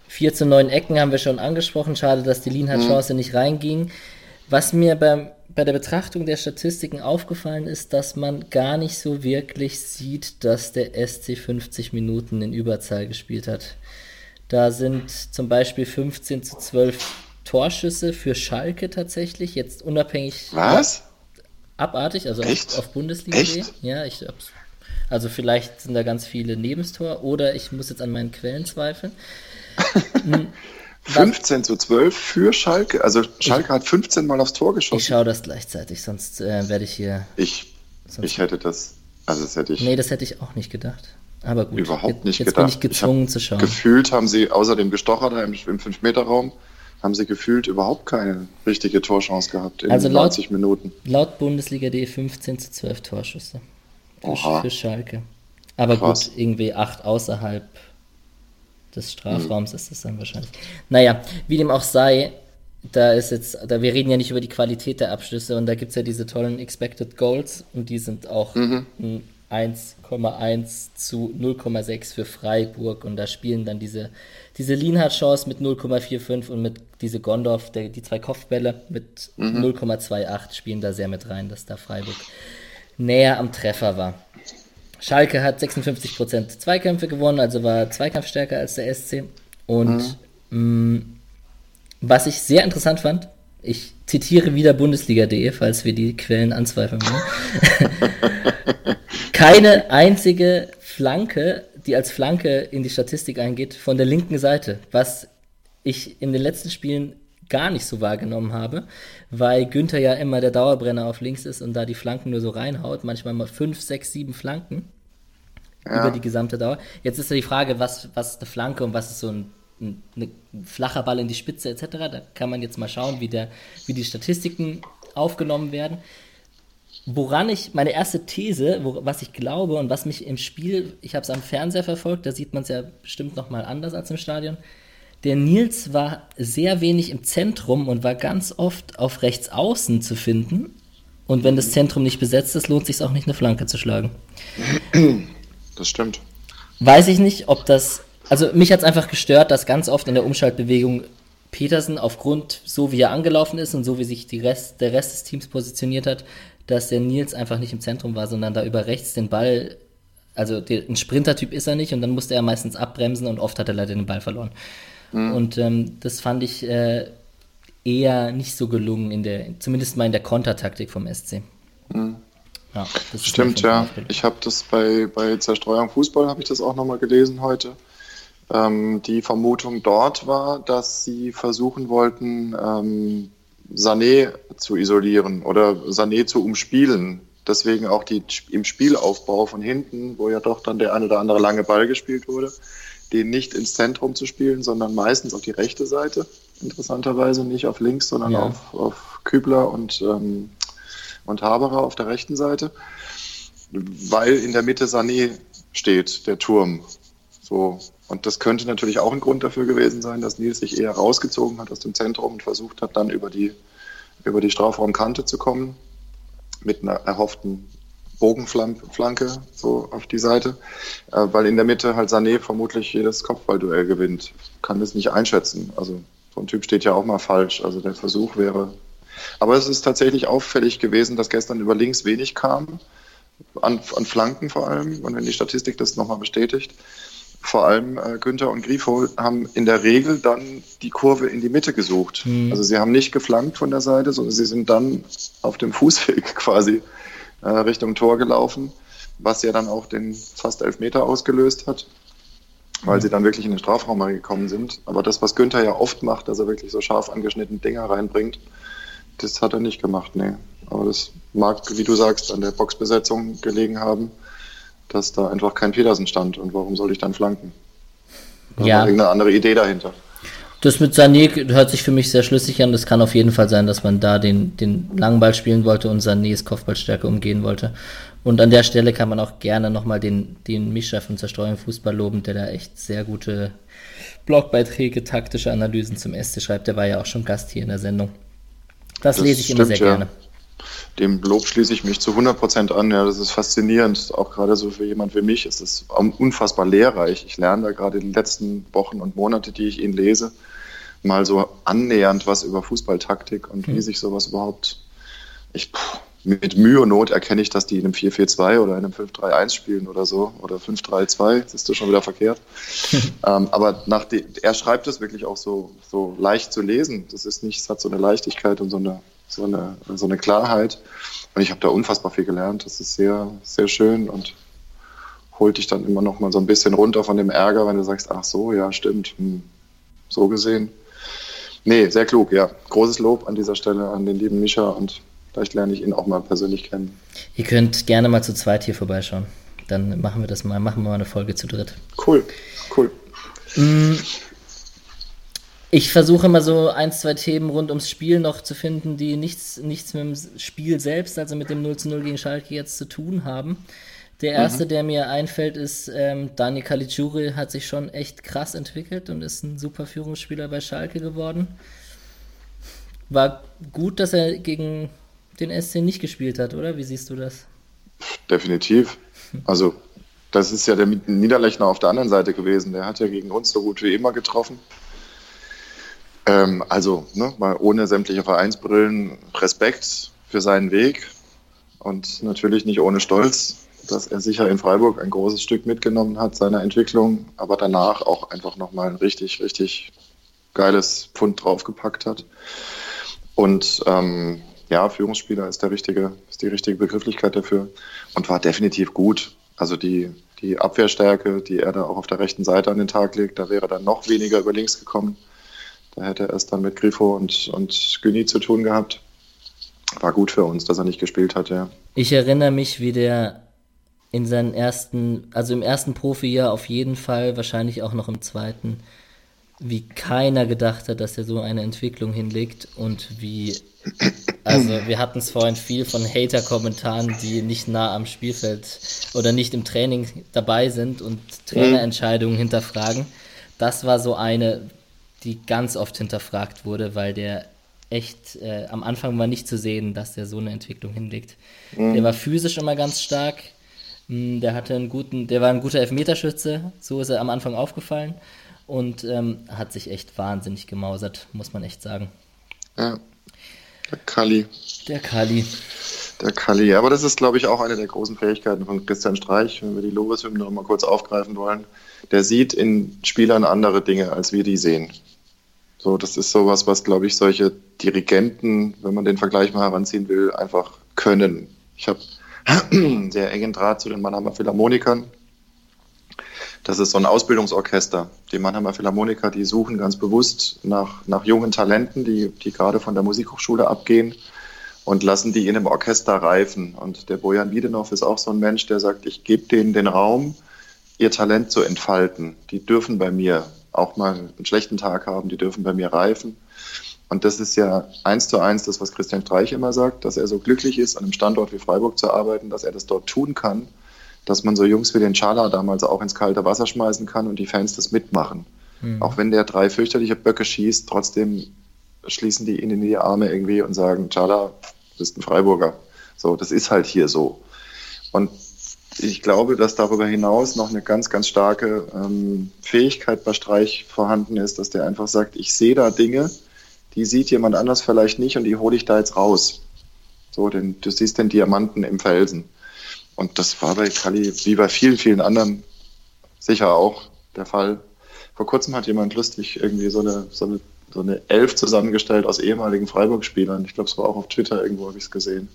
Speaker 1: 4 zu 9 Ecken haben wir schon angesprochen. Schade, dass die Lienhardt-Chance mhm. nicht reinging. Was mir beim, bei der Betrachtung der Statistiken aufgefallen ist, dass man gar nicht so wirklich sieht, dass der SC 50 Minuten in Überzahl gespielt hat. Da sind zum Beispiel 15 zu 12 Torschüsse für Schalke tatsächlich, jetzt unabhängig.
Speaker 2: Was?
Speaker 1: Abartig, also Echt? auf, Bundesliga. Echt? Ja, ich hab's also vielleicht sind da ganz viele Nebenstor oder ich muss jetzt an meinen Quellen zweifeln.
Speaker 2: 15 hm, zu 12 für Schalke. Also Schalke ich, hat 15 Mal aufs Tor geschossen.
Speaker 1: Ich schaue das gleichzeitig, sonst äh, werde ich hier.
Speaker 2: Ich, ich hätte das. Also das hätte ich.
Speaker 1: Nee, das hätte ich auch nicht gedacht. Aber gut.
Speaker 2: Überhaupt nicht
Speaker 1: jetzt
Speaker 2: gedacht.
Speaker 1: Bin ich gezwungen ich zu schauen.
Speaker 2: Gefühlt haben sie außer dem Gestocher da im, im 5-Meter-Raum haben sie gefühlt überhaupt keine richtige Torchance gehabt in also laut, 90 Minuten.
Speaker 1: Laut Bundesliga.de 15 zu 12 Torschüsse für, für Schalke. Aber Krass. gut, irgendwie acht außerhalb des Strafraums mhm. ist es dann wahrscheinlich. Naja, wie dem auch sei, da ist jetzt, da wir reden ja nicht über die Qualität der Abschlüsse und da gibt es ja diese tollen Expected Goals und die sind auch mhm. 1,1 zu 0,6 für Freiburg und da spielen dann diese, diese Lienhardt-Chance mit 0,45 und mit diese Gondorf, der, die zwei Kopfbälle mit mhm. 0,28 spielen da sehr mit rein, dass da Freiburg näher am Treffer war. Schalke hat 56% Zweikämpfe gewonnen, also war zweikampfstärker als der SC. Und mhm. mh, was ich sehr interessant fand, ich zitiere wieder Bundesliga.de, falls wir die Quellen anzweifeln wollen. Keine einzige Flanke, die als Flanke in die Statistik eingeht, von der linken Seite, was ich in den letzten Spielen gar nicht so wahrgenommen habe, weil Günther ja immer der Dauerbrenner auf links ist und da die Flanken nur so reinhaut, manchmal mal fünf, sechs, sieben Flanken ja. über die gesamte Dauer. Jetzt ist ja die Frage, was, was ist eine Flanke und was ist so ein, ein, ein flacher Ball in die Spitze etc. Da kann man jetzt mal schauen, wie, der, wie die Statistiken aufgenommen werden. Woran ich, meine erste These, wo, was ich glaube und was mich im Spiel, ich habe es am Fernseher verfolgt, da sieht man es ja bestimmt nochmal anders als im Stadion, der Nils war sehr wenig im Zentrum und war ganz oft auf rechts außen zu finden. Und wenn das Zentrum nicht besetzt ist, lohnt sich auch nicht, eine Flanke zu schlagen.
Speaker 2: Das stimmt.
Speaker 1: Weiß ich nicht, ob das. Also mich hat es einfach gestört, dass ganz oft in der Umschaltbewegung Petersen aufgrund, so wie er angelaufen ist und so wie sich Rest, der Rest des Teams positioniert hat, dass der Nils einfach nicht im Zentrum war, sondern da über rechts den Ball. Also der, ein Sprintertyp ist er nicht und dann musste er meistens abbremsen und oft hat er leider den Ball verloren. Mhm. Und ähm, das fand ich äh, eher nicht so gelungen, in der, zumindest mal in der Kontertaktik vom SC.
Speaker 2: Mhm. Ja, Stimmt, ja. Ich habe das bei, bei Zerstreuung Fußball, habe ich das auch nochmal gelesen heute. Ähm, die Vermutung dort war, dass sie versuchen wollten, ähm, Sané zu isolieren oder Sané zu umspielen. Deswegen auch die, im Spielaufbau von hinten, wo ja doch dann der eine oder andere lange Ball gespielt wurde, den nicht ins Zentrum zu spielen, sondern meistens auf die rechte Seite. Interessanterweise nicht auf links, sondern ja. auf, auf Kübler und, ähm, und Haberer auf der rechten Seite, weil in der Mitte Sané steht, der Turm. So. Und das könnte natürlich auch ein Grund dafür gewesen sein, dass Nils sich eher rausgezogen hat aus dem Zentrum und versucht hat, dann über die, über die Strafraumkante zu kommen mit einer erhofften Bogenflanke so auf die Seite, äh, weil in der Mitte halt Sané vermutlich jedes Kopfballduell gewinnt. Kann das nicht einschätzen. Also so ein Typ steht ja auch mal falsch. Also der Versuch wäre Aber es ist tatsächlich auffällig gewesen, dass gestern über links wenig kam, an, an Flanken vor allem, und wenn die Statistik das nochmal bestätigt. Vor allem äh, Günther und Grifo haben in der Regel dann die Kurve in die Mitte gesucht. Mhm. Also sie haben nicht geflankt von der Seite, sondern sie sind dann auf dem Fußweg quasi äh, Richtung Tor gelaufen, was ja dann auch den fast elf Meter ausgelöst hat weil sie dann wirklich in den Strafraum gekommen sind. Aber das, was Günther ja oft macht, dass er wirklich so scharf angeschnittene Dinger reinbringt, das hat er nicht gemacht, nee. Aber das mag, wie du sagst, an der Boxbesetzung gelegen haben, dass da einfach kein Petersen stand. Und warum soll ich dann flanken? Da ja. irgendeine andere Idee dahinter.
Speaker 1: Das mit Sané hört sich für mich sehr schlüssig an. Das kann auf jeden Fall sein, dass man da den, den langen Ball spielen wollte und Sanés Kopfballstärke umgehen wollte. Und an der Stelle kann man auch gerne nochmal den, den Mischa von Zerstreuung Fußball loben, der da echt sehr gute Blogbeiträge, taktische Analysen zum SC schreibt. Der war ja auch schon Gast hier in der Sendung. Das, das lese ich stimmt, immer sehr ja. gerne.
Speaker 2: Dem Lob schließe ich mich zu 100 Prozent an. Ja, das ist faszinierend. Auch gerade so für jemand wie mich ist es unfassbar lehrreich. Ich lerne da gerade die letzten Wochen und Monate, die ich ihn lese, mal so annähernd was über Fußballtaktik und hm. wie sich sowas überhaupt. Ich, puh, mit Mühe und Not erkenne ich, dass die in einem 4-4-2 oder in einem 5-3-1 spielen oder so oder 5-3-2, das ist schon wieder verkehrt. ähm, aber nach die, er schreibt es wirklich auch so, so leicht zu lesen. Das ist nicht, es hat so eine Leichtigkeit und so eine, so eine, so eine Klarheit. Und ich habe da unfassbar viel gelernt. Das ist sehr, sehr schön und holt dich dann immer noch mal so ein bisschen runter von dem Ärger, wenn du sagst, ach so, ja, stimmt, hm, so gesehen. Nee, sehr klug, ja. Großes Lob an dieser Stelle an den lieben Mischa und Vielleicht lerne ich ihn auch mal persönlich kennen.
Speaker 1: Ihr könnt gerne mal zu zweit hier vorbeischauen. Dann machen wir das mal, machen wir mal eine Folge zu dritt.
Speaker 2: Cool, cool. Mm,
Speaker 1: ich versuche mal so ein, zwei Themen rund ums Spiel noch zu finden, die nichts, nichts mit dem Spiel selbst, also mit dem 0 zu 0 gegen Schalke jetzt zu tun haben. Der erste, mhm. der mir einfällt, ist ähm, Dani Caligiuri hat sich schon echt krass entwickelt und ist ein super Führungsspieler bei Schalke geworden. War gut, dass er gegen den SC nicht gespielt hat, oder? Wie siehst du das?
Speaker 2: Definitiv. Also, das ist ja der Niederlechner auf der anderen Seite gewesen. Der hat ja gegen uns so gut wie immer getroffen. Ähm, also, ne, mal ohne sämtliche Vereinsbrillen, Respekt für seinen Weg und natürlich nicht ohne Stolz, dass er sicher in Freiburg ein großes Stück mitgenommen hat seiner Entwicklung, aber danach auch einfach nochmal ein richtig, richtig geiles Pfund draufgepackt hat. Und ähm, ja, Führungsspieler ist der richtige, ist die richtige Begrifflichkeit dafür und war definitiv gut. Also die, die Abwehrstärke, die er da auch auf der rechten Seite an den Tag legt, da wäre dann noch weniger über links gekommen. Da hätte er es dann mit Grifo und, und Güni zu tun gehabt. War gut für uns, dass er nicht gespielt hat, ja.
Speaker 1: Ich erinnere mich, wie der in seinen ersten, also im ersten Profijahr auf jeden Fall, wahrscheinlich auch noch im zweiten, wie keiner gedacht hat, dass er so eine Entwicklung hinlegt und wie also wir hatten es vorhin viel von Hater-Kommentaren, die nicht nah am Spielfeld oder nicht im Training dabei sind und Trainerentscheidungen hinterfragen. Das war so eine, die ganz oft hinterfragt wurde, weil der echt äh, am Anfang war nicht zu sehen, dass der so eine Entwicklung hinlegt. Mhm. Der war physisch immer ganz stark. Hm, der hatte einen guten, der war ein guter Elfmeterschütze, so ist er am Anfang aufgefallen und ähm, hat sich echt wahnsinnig gemausert, muss man echt sagen.
Speaker 2: Ja. Der Kali.
Speaker 1: Der Kali.
Speaker 2: Der Kali. Aber das ist, glaube ich, auch eine der großen Fähigkeiten von Christian Streich, wenn wir die Lobeshymne noch mal kurz aufgreifen wollen. Der sieht in Spielern andere Dinge, als wir die sehen. So, das ist sowas, was, glaube ich, solche Dirigenten, wenn man den Vergleich mal heranziehen will, einfach können. Ich habe sehr engen Draht zu den Mannheimer Philharmonikern das ist so ein Ausbildungsorchester. Die Mannheimer Philharmoniker, die suchen ganz bewusst nach, nach jungen Talenten, die, die gerade von der Musikhochschule abgehen und lassen die in einem Orchester reifen. Und der Bojan Wiedenow ist auch so ein Mensch, der sagt, ich gebe denen den Raum, ihr Talent zu entfalten. Die dürfen bei mir auch mal einen schlechten Tag haben, die dürfen bei mir reifen. Und das ist ja eins zu eins das, was Christian Streich immer sagt, dass er so glücklich ist, an einem Standort wie Freiburg zu arbeiten, dass er das dort tun kann dass man so Jungs wie den Chala damals auch ins kalte Wasser schmeißen kann und die Fans das mitmachen. Mhm. Auch wenn der drei fürchterliche Böcke schießt, trotzdem schließen die ihn in die Arme irgendwie und sagen, Chala, du bist ein Freiburger. So, das ist halt hier so. Und ich glaube, dass darüber hinaus noch eine ganz, ganz starke ähm, Fähigkeit bei Streich vorhanden ist, dass der einfach sagt, ich sehe da Dinge, die sieht jemand anders vielleicht nicht und die hole ich da jetzt raus. So, denn du siehst den Diamanten im Felsen. Und das war bei Kali, wie bei vielen, vielen anderen, sicher auch der Fall. Vor kurzem hat jemand lustig irgendwie so eine, so eine, so eine Elf zusammengestellt aus ehemaligen Freiburg-Spielern. Ich glaube, es war auch auf Twitter irgendwo, habe ich es gesehen.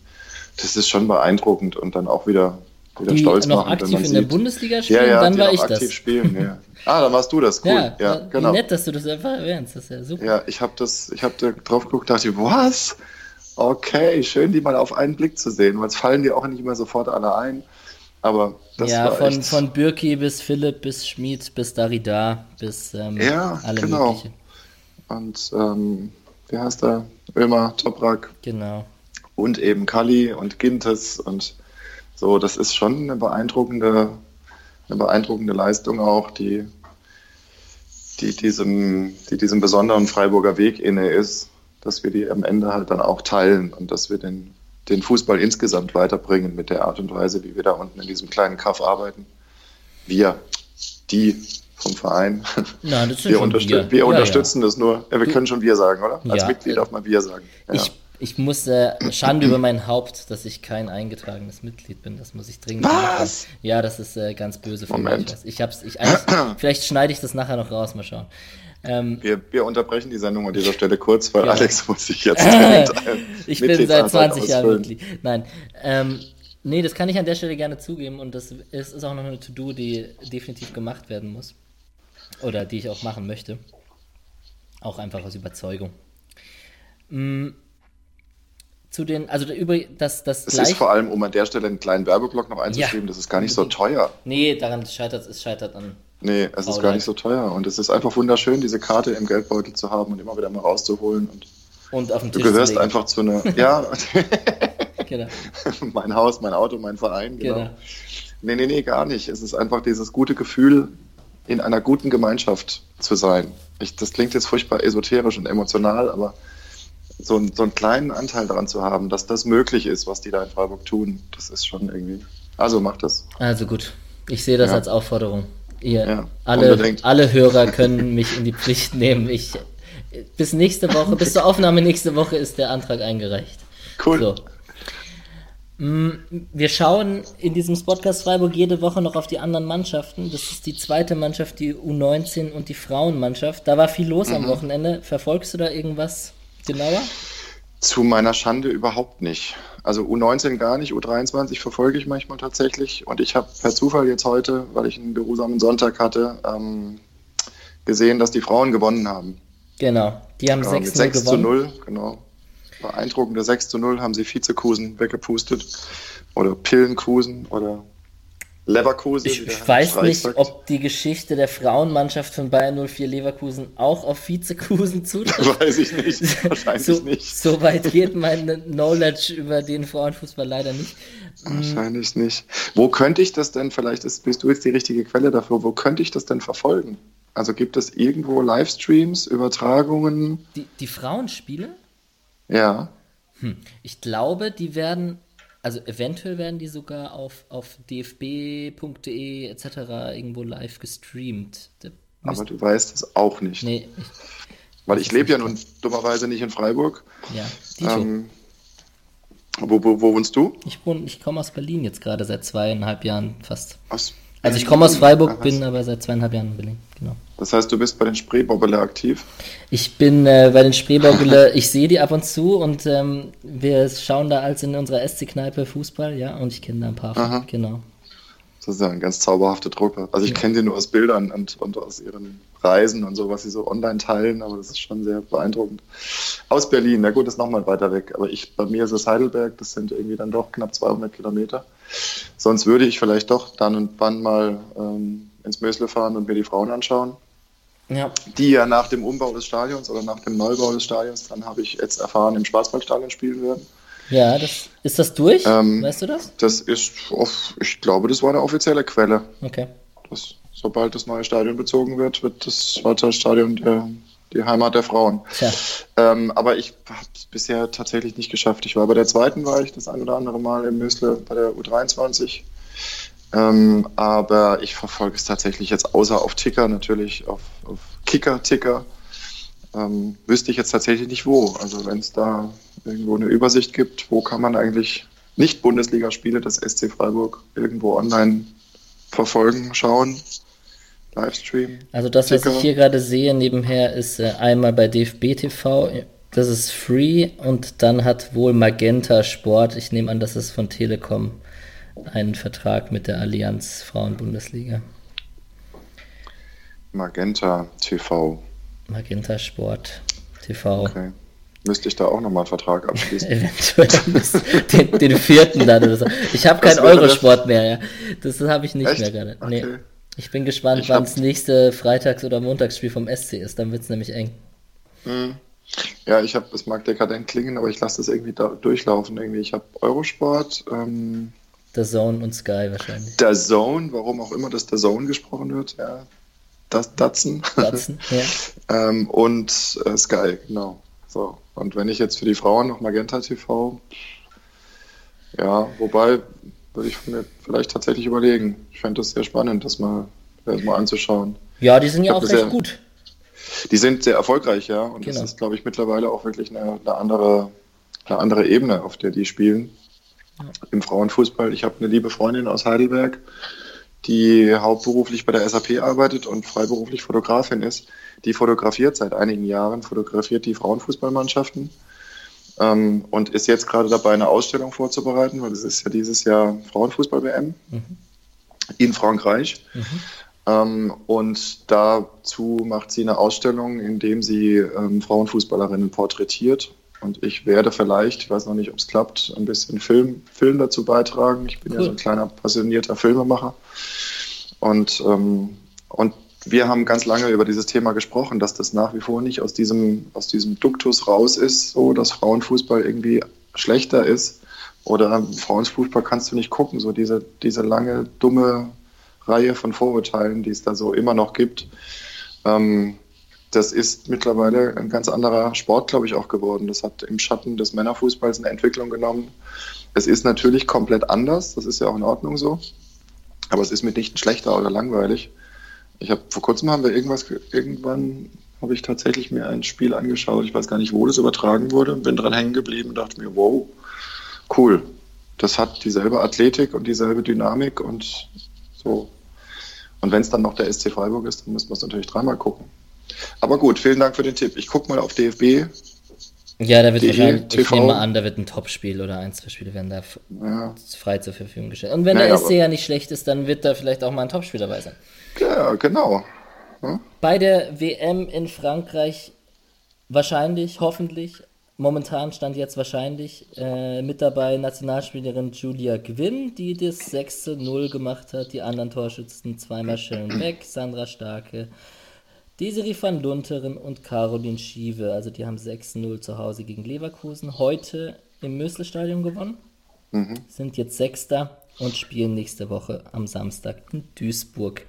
Speaker 2: Das ist schon beeindruckend und dann auch wieder, wieder
Speaker 1: die
Speaker 2: stolz
Speaker 1: noch
Speaker 2: machen,
Speaker 1: aktiv in der Bundesliga spielen,
Speaker 2: ja, ja,
Speaker 1: dann war ich
Speaker 2: aktiv
Speaker 1: das.
Speaker 2: spielen, ja. Ah, dann warst du das, cool.
Speaker 1: Ja,
Speaker 2: Ja, genau.
Speaker 1: nett, dass du das einfach erwähnst. Das ist ja super.
Speaker 2: Ja, ich habe das, ich habe da drauf geguckt, dachte ich, was? Okay, schön, die mal auf einen Blick zu sehen, weil es fallen dir auch nicht immer sofort alle ein. Aber das
Speaker 1: ja,
Speaker 2: war
Speaker 1: von,
Speaker 2: echt,
Speaker 1: von Birki bis Philipp, bis Schmid, bis Darida, bis ähm,
Speaker 2: Ja,
Speaker 1: alle
Speaker 2: genau.
Speaker 1: mögliche.
Speaker 2: und ähm, wie heißt er? Ömer, Toprak
Speaker 1: Genau.
Speaker 2: und eben Kali und Gintes und so, das ist schon eine beeindruckende, eine beeindruckende Leistung auch, die, die, diesem, die diesem besonderen Freiburger Weg inne ist, dass wir die am Ende halt dann auch teilen und dass wir den, den Fußball insgesamt weiterbringen mit der Art und Weise, wie wir da unten in diesem kleinen Kaff arbeiten. Wir, die vom Verein,
Speaker 1: sind
Speaker 2: wir,
Speaker 1: schon
Speaker 2: unterstü
Speaker 1: wir.
Speaker 2: wir
Speaker 1: Ja,
Speaker 2: unterstützen das nur. Ja, wir können schon wir sagen, oder? Als
Speaker 1: Ja.
Speaker 2: Mitglied darf man wir sagen. Ja.
Speaker 1: Ich, ich muss äh, Schande über mein Haupt, dass ich kein eingetragenes Mitglied bin. Das muss ich dringend
Speaker 2: Was?
Speaker 1: machen. Ja, das ist äh, ganz böse für
Speaker 2: Moment.
Speaker 1: mich. Ich hab's, ich vielleicht schneide ich das nachher noch raus, mal schauen. Ähm,
Speaker 2: Wir, wir unterbrechen die Sendung an dieser Stelle kurz, weil
Speaker 1: Ja.
Speaker 2: Alex muss sich jetzt
Speaker 1: ich bin seit
Speaker 2: Mitgliedsantrag
Speaker 1: 20 Jahren. Mitglied. Nein. Ähm, nee, das kann ich an der Stelle gerne zugeben und das ist, ist auch noch eine To-Do, die definitiv gemacht werden muss. Oder die ich auch machen möchte. Auch einfach aus Überzeugung. Mm, zu den, also über das, das
Speaker 2: Es
Speaker 1: gleich.
Speaker 2: ist vor allem, um an der Stelle einen kleinen Werbeblock noch einzuschieben,
Speaker 1: Ja.
Speaker 2: das ist gar nicht so teuer.
Speaker 1: Nee, daran scheitert es scheitert an.
Speaker 2: Nee, es ist gar nicht so teuer. Und es ist einfach wunderschön, diese Karte im Geldbeutel zu haben und immer wieder mal rauszuholen. Und
Speaker 1: Und auf den
Speaker 2: du
Speaker 1: Tisch
Speaker 2: gehörst
Speaker 1: zu
Speaker 2: einfach zu einer, ja,
Speaker 1: Genau.
Speaker 2: mein Haus, mein Auto, mein Verein, genau.
Speaker 1: Genau.
Speaker 2: Nee, nee, nee, gar nicht. Es ist einfach dieses gute Gefühl, in einer guten Gemeinschaft zu sein. Ich, das klingt jetzt furchtbar esoterisch und emotional, aber so, ein- so einen kleinen Anteil daran zu haben, dass das möglich ist, was die da in Freiburg tun, das ist schon irgendwie. Also macht das.
Speaker 1: Also gut. Ich sehe das
Speaker 2: Ja.
Speaker 1: als Aufforderung. Ihr,
Speaker 2: Ja,
Speaker 1: alle,
Speaker 2: unbedingt.
Speaker 1: alle Hörer können mich in die Pflicht nehmen. Ich, bis nächste Woche, bis zur Aufnahme nächste Woche ist der Antrag eingereicht.
Speaker 2: Cool.
Speaker 1: So. Mm, Wir schauen in diesem Podcast Freiburg jede Woche noch auf die anderen Mannschaften. Das ist die zweite Mannschaft, die U19 und die Frauenmannschaft. Da war viel los
Speaker 2: Mhm.
Speaker 1: am Wochenende. Verfolgst du da irgendwas genauer?
Speaker 2: Zu meiner Schande überhaupt nicht. Also U19 gar nicht, U23 verfolge ich manchmal tatsächlich. Und ich habe per Zufall jetzt heute, weil ich einen geruhsamen Sonntag hatte, ähm, gesehen, dass die Frauen gewonnen haben.
Speaker 1: Genau. Die haben
Speaker 2: Ja,
Speaker 1: 6
Speaker 2: mit 6 zu
Speaker 1: gewonnen.
Speaker 2: 0, genau. Beeindruckende 6 zu 0 haben sie Vizekusen weggepustet. Oder Pillenkusen oder Leverkusen.
Speaker 1: Ich, weiß nicht,
Speaker 2: sagt.
Speaker 1: ob die Geschichte der Frauenmannschaft von Bayern 04 Leverkusen auch auf Vizekusen zutrifft.
Speaker 2: Weiß ich nicht. Wahrscheinlich
Speaker 1: so,
Speaker 2: nicht.
Speaker 1: so weit geht mein Knowledge über den Frauenfußball leider nicht.
Speaker 2: Wahrscheinlich nicht. Wo könnte ich das denn, vielleicht ist, bist du jetzt die richtige Quelle dafür, wo könnte ich das denn verfolgen? Also gibt es irgendwo Livestreams, Übertragungen?
Speaker 1: Die, die Frauenspiele?
Speaker 2: Ja.
Speaker 1: Hm. Ich glaube, die werden, also eventuell werden die sogar auf, auf dfb.de etc. irgendwo live gestreamt.
Speaker 2: Aber du weißt es auch nicht.
Speaker 1: nee, ich,
Speaker 2: Weil ich lebe ja nun dummerweise nicht in Freiburg.
Speaker 1: ja.
Speaker 2: Ähm, wo, wo, wo wohnst du?
Speaker 1: Ich wohne, ich komme aus Berlin jetzt gerade seit zweieinhalb Jahren fast.
Speaker 2: Aus
Speaker 1: Also ich komme aus Freiburg,
Speaker 2: Aha.
Speaker 1: bin aber seit zweieinhalb Jahren in Berlin, genau.
Speaker 2: Das heißt, du bist bei den Spreebobbele aktiv?
Speaker 1: Ich bin äh, bei den Spreebaugele, ich sehe die ab und zu und ähm, wir schauen da als in unserer SC-Kneipe Fußball, ja, und ich kenne da ein paar von,
Speaker 2: Aha.
Speaker 1: genau.
Speaker 2: Das ist ja eine ganz zauberhafte Truppe. Also ich kenne die nur aus Bildern und, und aus ihren Reisen und so, was sie so online teilen, aber das ist schon sehr beeindruckend. Aus Berlin, na gut, ist nochmal weiter weg, aber ich, bei mir ist es Heidelberg, das sind irgendwie dann doch knapp 200 Kilometer. Sonst würde ich vielleicht doch dann und wann mal ähm, ins Mösle fahren und mir die Frauen anschauen.
Speaker 1: Ja,
Speaker 2: Die ja nach dem Umbau des Stadions oder nach dem Neubau des Stadions, dann habe ich jetzt erfahren, im Schwarzwaldstadion spielen werden.
Speaker 1: ja, das, ist das durch?
Speaker 2: Ähm,
Speaker 1: weißt du das?
Speaker 2: Das ist, ich glaube, das war eine offizielle Quelle.
Speaker 1: Okay.
Speaker 2: dass sobald das neue Stadion bezogen wird, wird das Schwarzwaldstadion der, die Heimat der Frauen. Ähm, aber ich habe es bisher tatsächlich nicht geschafft. Ich war bei der zweiten, war ich das ein oder andere Mal im Mösle bei der U23. Ähm, aber ich verfolge es tatsächlich jetzt außer auf Ticker, natürlich auf, auf Kicker, Ticker. ähm, wüsste ich jetzt tatsächlich nicht wo. Also wenn es da irgendwo eine Übersicht gibt, wo kann man eigentlich nicht Bundesligaspiele des SC Freiburg irgendwo online verfolgen, schauen, Livestream.
Speaker 1: Also das, was ich hier gerade sehe nebenher, ist äh, einmal bei DFB TV, das ist free und dann hat wohl Magenta Sport, ich nehme an, das ist von Telekom, einen Vertrag mit der Allianz Frauenbundesliga.
Speaker 2: Magenta TV.
Speaker 1: Magenta Sport TV. Okay.
Speaker 2: Müsste ich da auch nochmal einen Vertrag abschließen?
Speaker 1: Eventuell den, den, vierten dann oder so. Ich habe keinen Eurosport mehr, ja. Das habe ich nicht Echt? mehr gerade. Okay. Ich bin gespannt, wann das nächste Freitags- oder Montagsspiel vom SC ist. Dann wird es nämlich eng.
Speaker 2: Hm. Ja, ich habe, es mag dekadent klingen, aber ich lasse das irgendwie da durchlaufen. Irgendwie. Ich habe Eurosport. Ähm,
Speaker 1: der Zone und Sky wahrscheinlich.
Speaker 2: Der Zone, warum auch immer das der Zone gesprochen wird, ja. Das Datsen. Datsen, ja. ähm, und äh, Sky, genau. So. Und wenn ich jetzt für die Frauen noch Magenta TV, ja, wobei würde ich mir vielleicht tatsächlich überlegen. Ich fände das sehr spannend, das mal, das mal anzuschauen.
Speaker 1: Ja, die sind ja auch recht sehr, gut.
Speaker 2: Die sind sehr erfolgreich, ja. Und genau. das ist, glaube ich, mittlerweile auch wirklich eine, eine, andere, eine andere Ebene, auf der die spielen. Ja. Im Frauenfußball. Ich habe eine liebe Freundin aus Heidelberg, die hauptberuflich bei der SAP arbeitet und freiberuflich Fotografin ist. Die fotografiert seit einigen Jahren, fotografiert die Frauenfußballmannschaften ähm, und ist jetzt gerade dabei, eine Ausstellung vorzubereiten, weil es ist ja dieses Jahr Frauenfußball-WM mhm. in Frankreich. Mhm. Ähm, und dazu macht sie eine Ausstellung, in dem sie ähm, Frauenfußballerinnen porträtiert. Und ich werde vielleicht, ich weiß noch nicht, ob es klappt, ein bisschen Film, Film dazu beitragen. Ich bin cool. ja so ein kleiner passionierter Filmemacher. Und, ähm, und wir haben ganz lange über dieses Thema gesprochen, dass das nach wie vor nicht aus diesem, aus diesem Duktus raus ist, so dass Frauenfußball irgendwie schlechter ist. Oder Frauenfußball kannst du nicht gucken, so diese, diese lange, dumme Reihe von Vorurteilen, die es da so immer noch gibt. Ähm, das ist mittlerweile ein ganz anderer Sport, glaube ich, auch geworden. Das hat im Schatten des Männerfußballs eine Entwicklung genommen. Es ist natürlich komplett anders, das ist ja auch in Ordnung so. Aber es ist mitnichten schlechter oder langweilig. Ich habe vor kurzem haben wir irgendwas, irgendwann habe ich tatsächlich mir ein Spiel angeschaut. Ich weiß gar nicht, wo das übertragen wurde. Bin dran hängen geblieben und dachte mir, wow, cool. Das hat dieselbe Athletik und dieselbe Dynamik und so. Und wenn es dann noch der SC Freiburg ist, dann müssen wir es natürlich dreimal gucken. Aber gut, vielen Dank für den Tipp. Ich gucke mal auf DFB.
Speaker 1: Ja, da wird wahrscheinlich, TV. ich nehme mal an, da wird ein Topspiel oder ein, zwei Spiele werden da ja. frei zur Verfügung gestellt. Und wenn naja, der SC ja nicht schlecht ist, dann wird da vielleicht auch mal ein Topspiel dabei sein.
Speaker 2: Ja, genau.
Speaker 1: Hm? Bei der WM in Frankreich wahrscheinlich, hoffentlich, momentan stand jetzt wahrscheinlich äh, mit dabei Nationalspielerin Julia Gwynn, die das 6-0 gemacht hat. Die anderen Torschützen zweimal Sharon Beck, Sandra Starke, Desiree van Lunteren und Caroline Schiewe. Also die haben 6-0 zu Hause gegen Leverkusen. Heute im Mösle-Stadion gewonnen. Mhm. Sind jetzt Sechster und spielen nächste Woche am Samstag in Duisburg.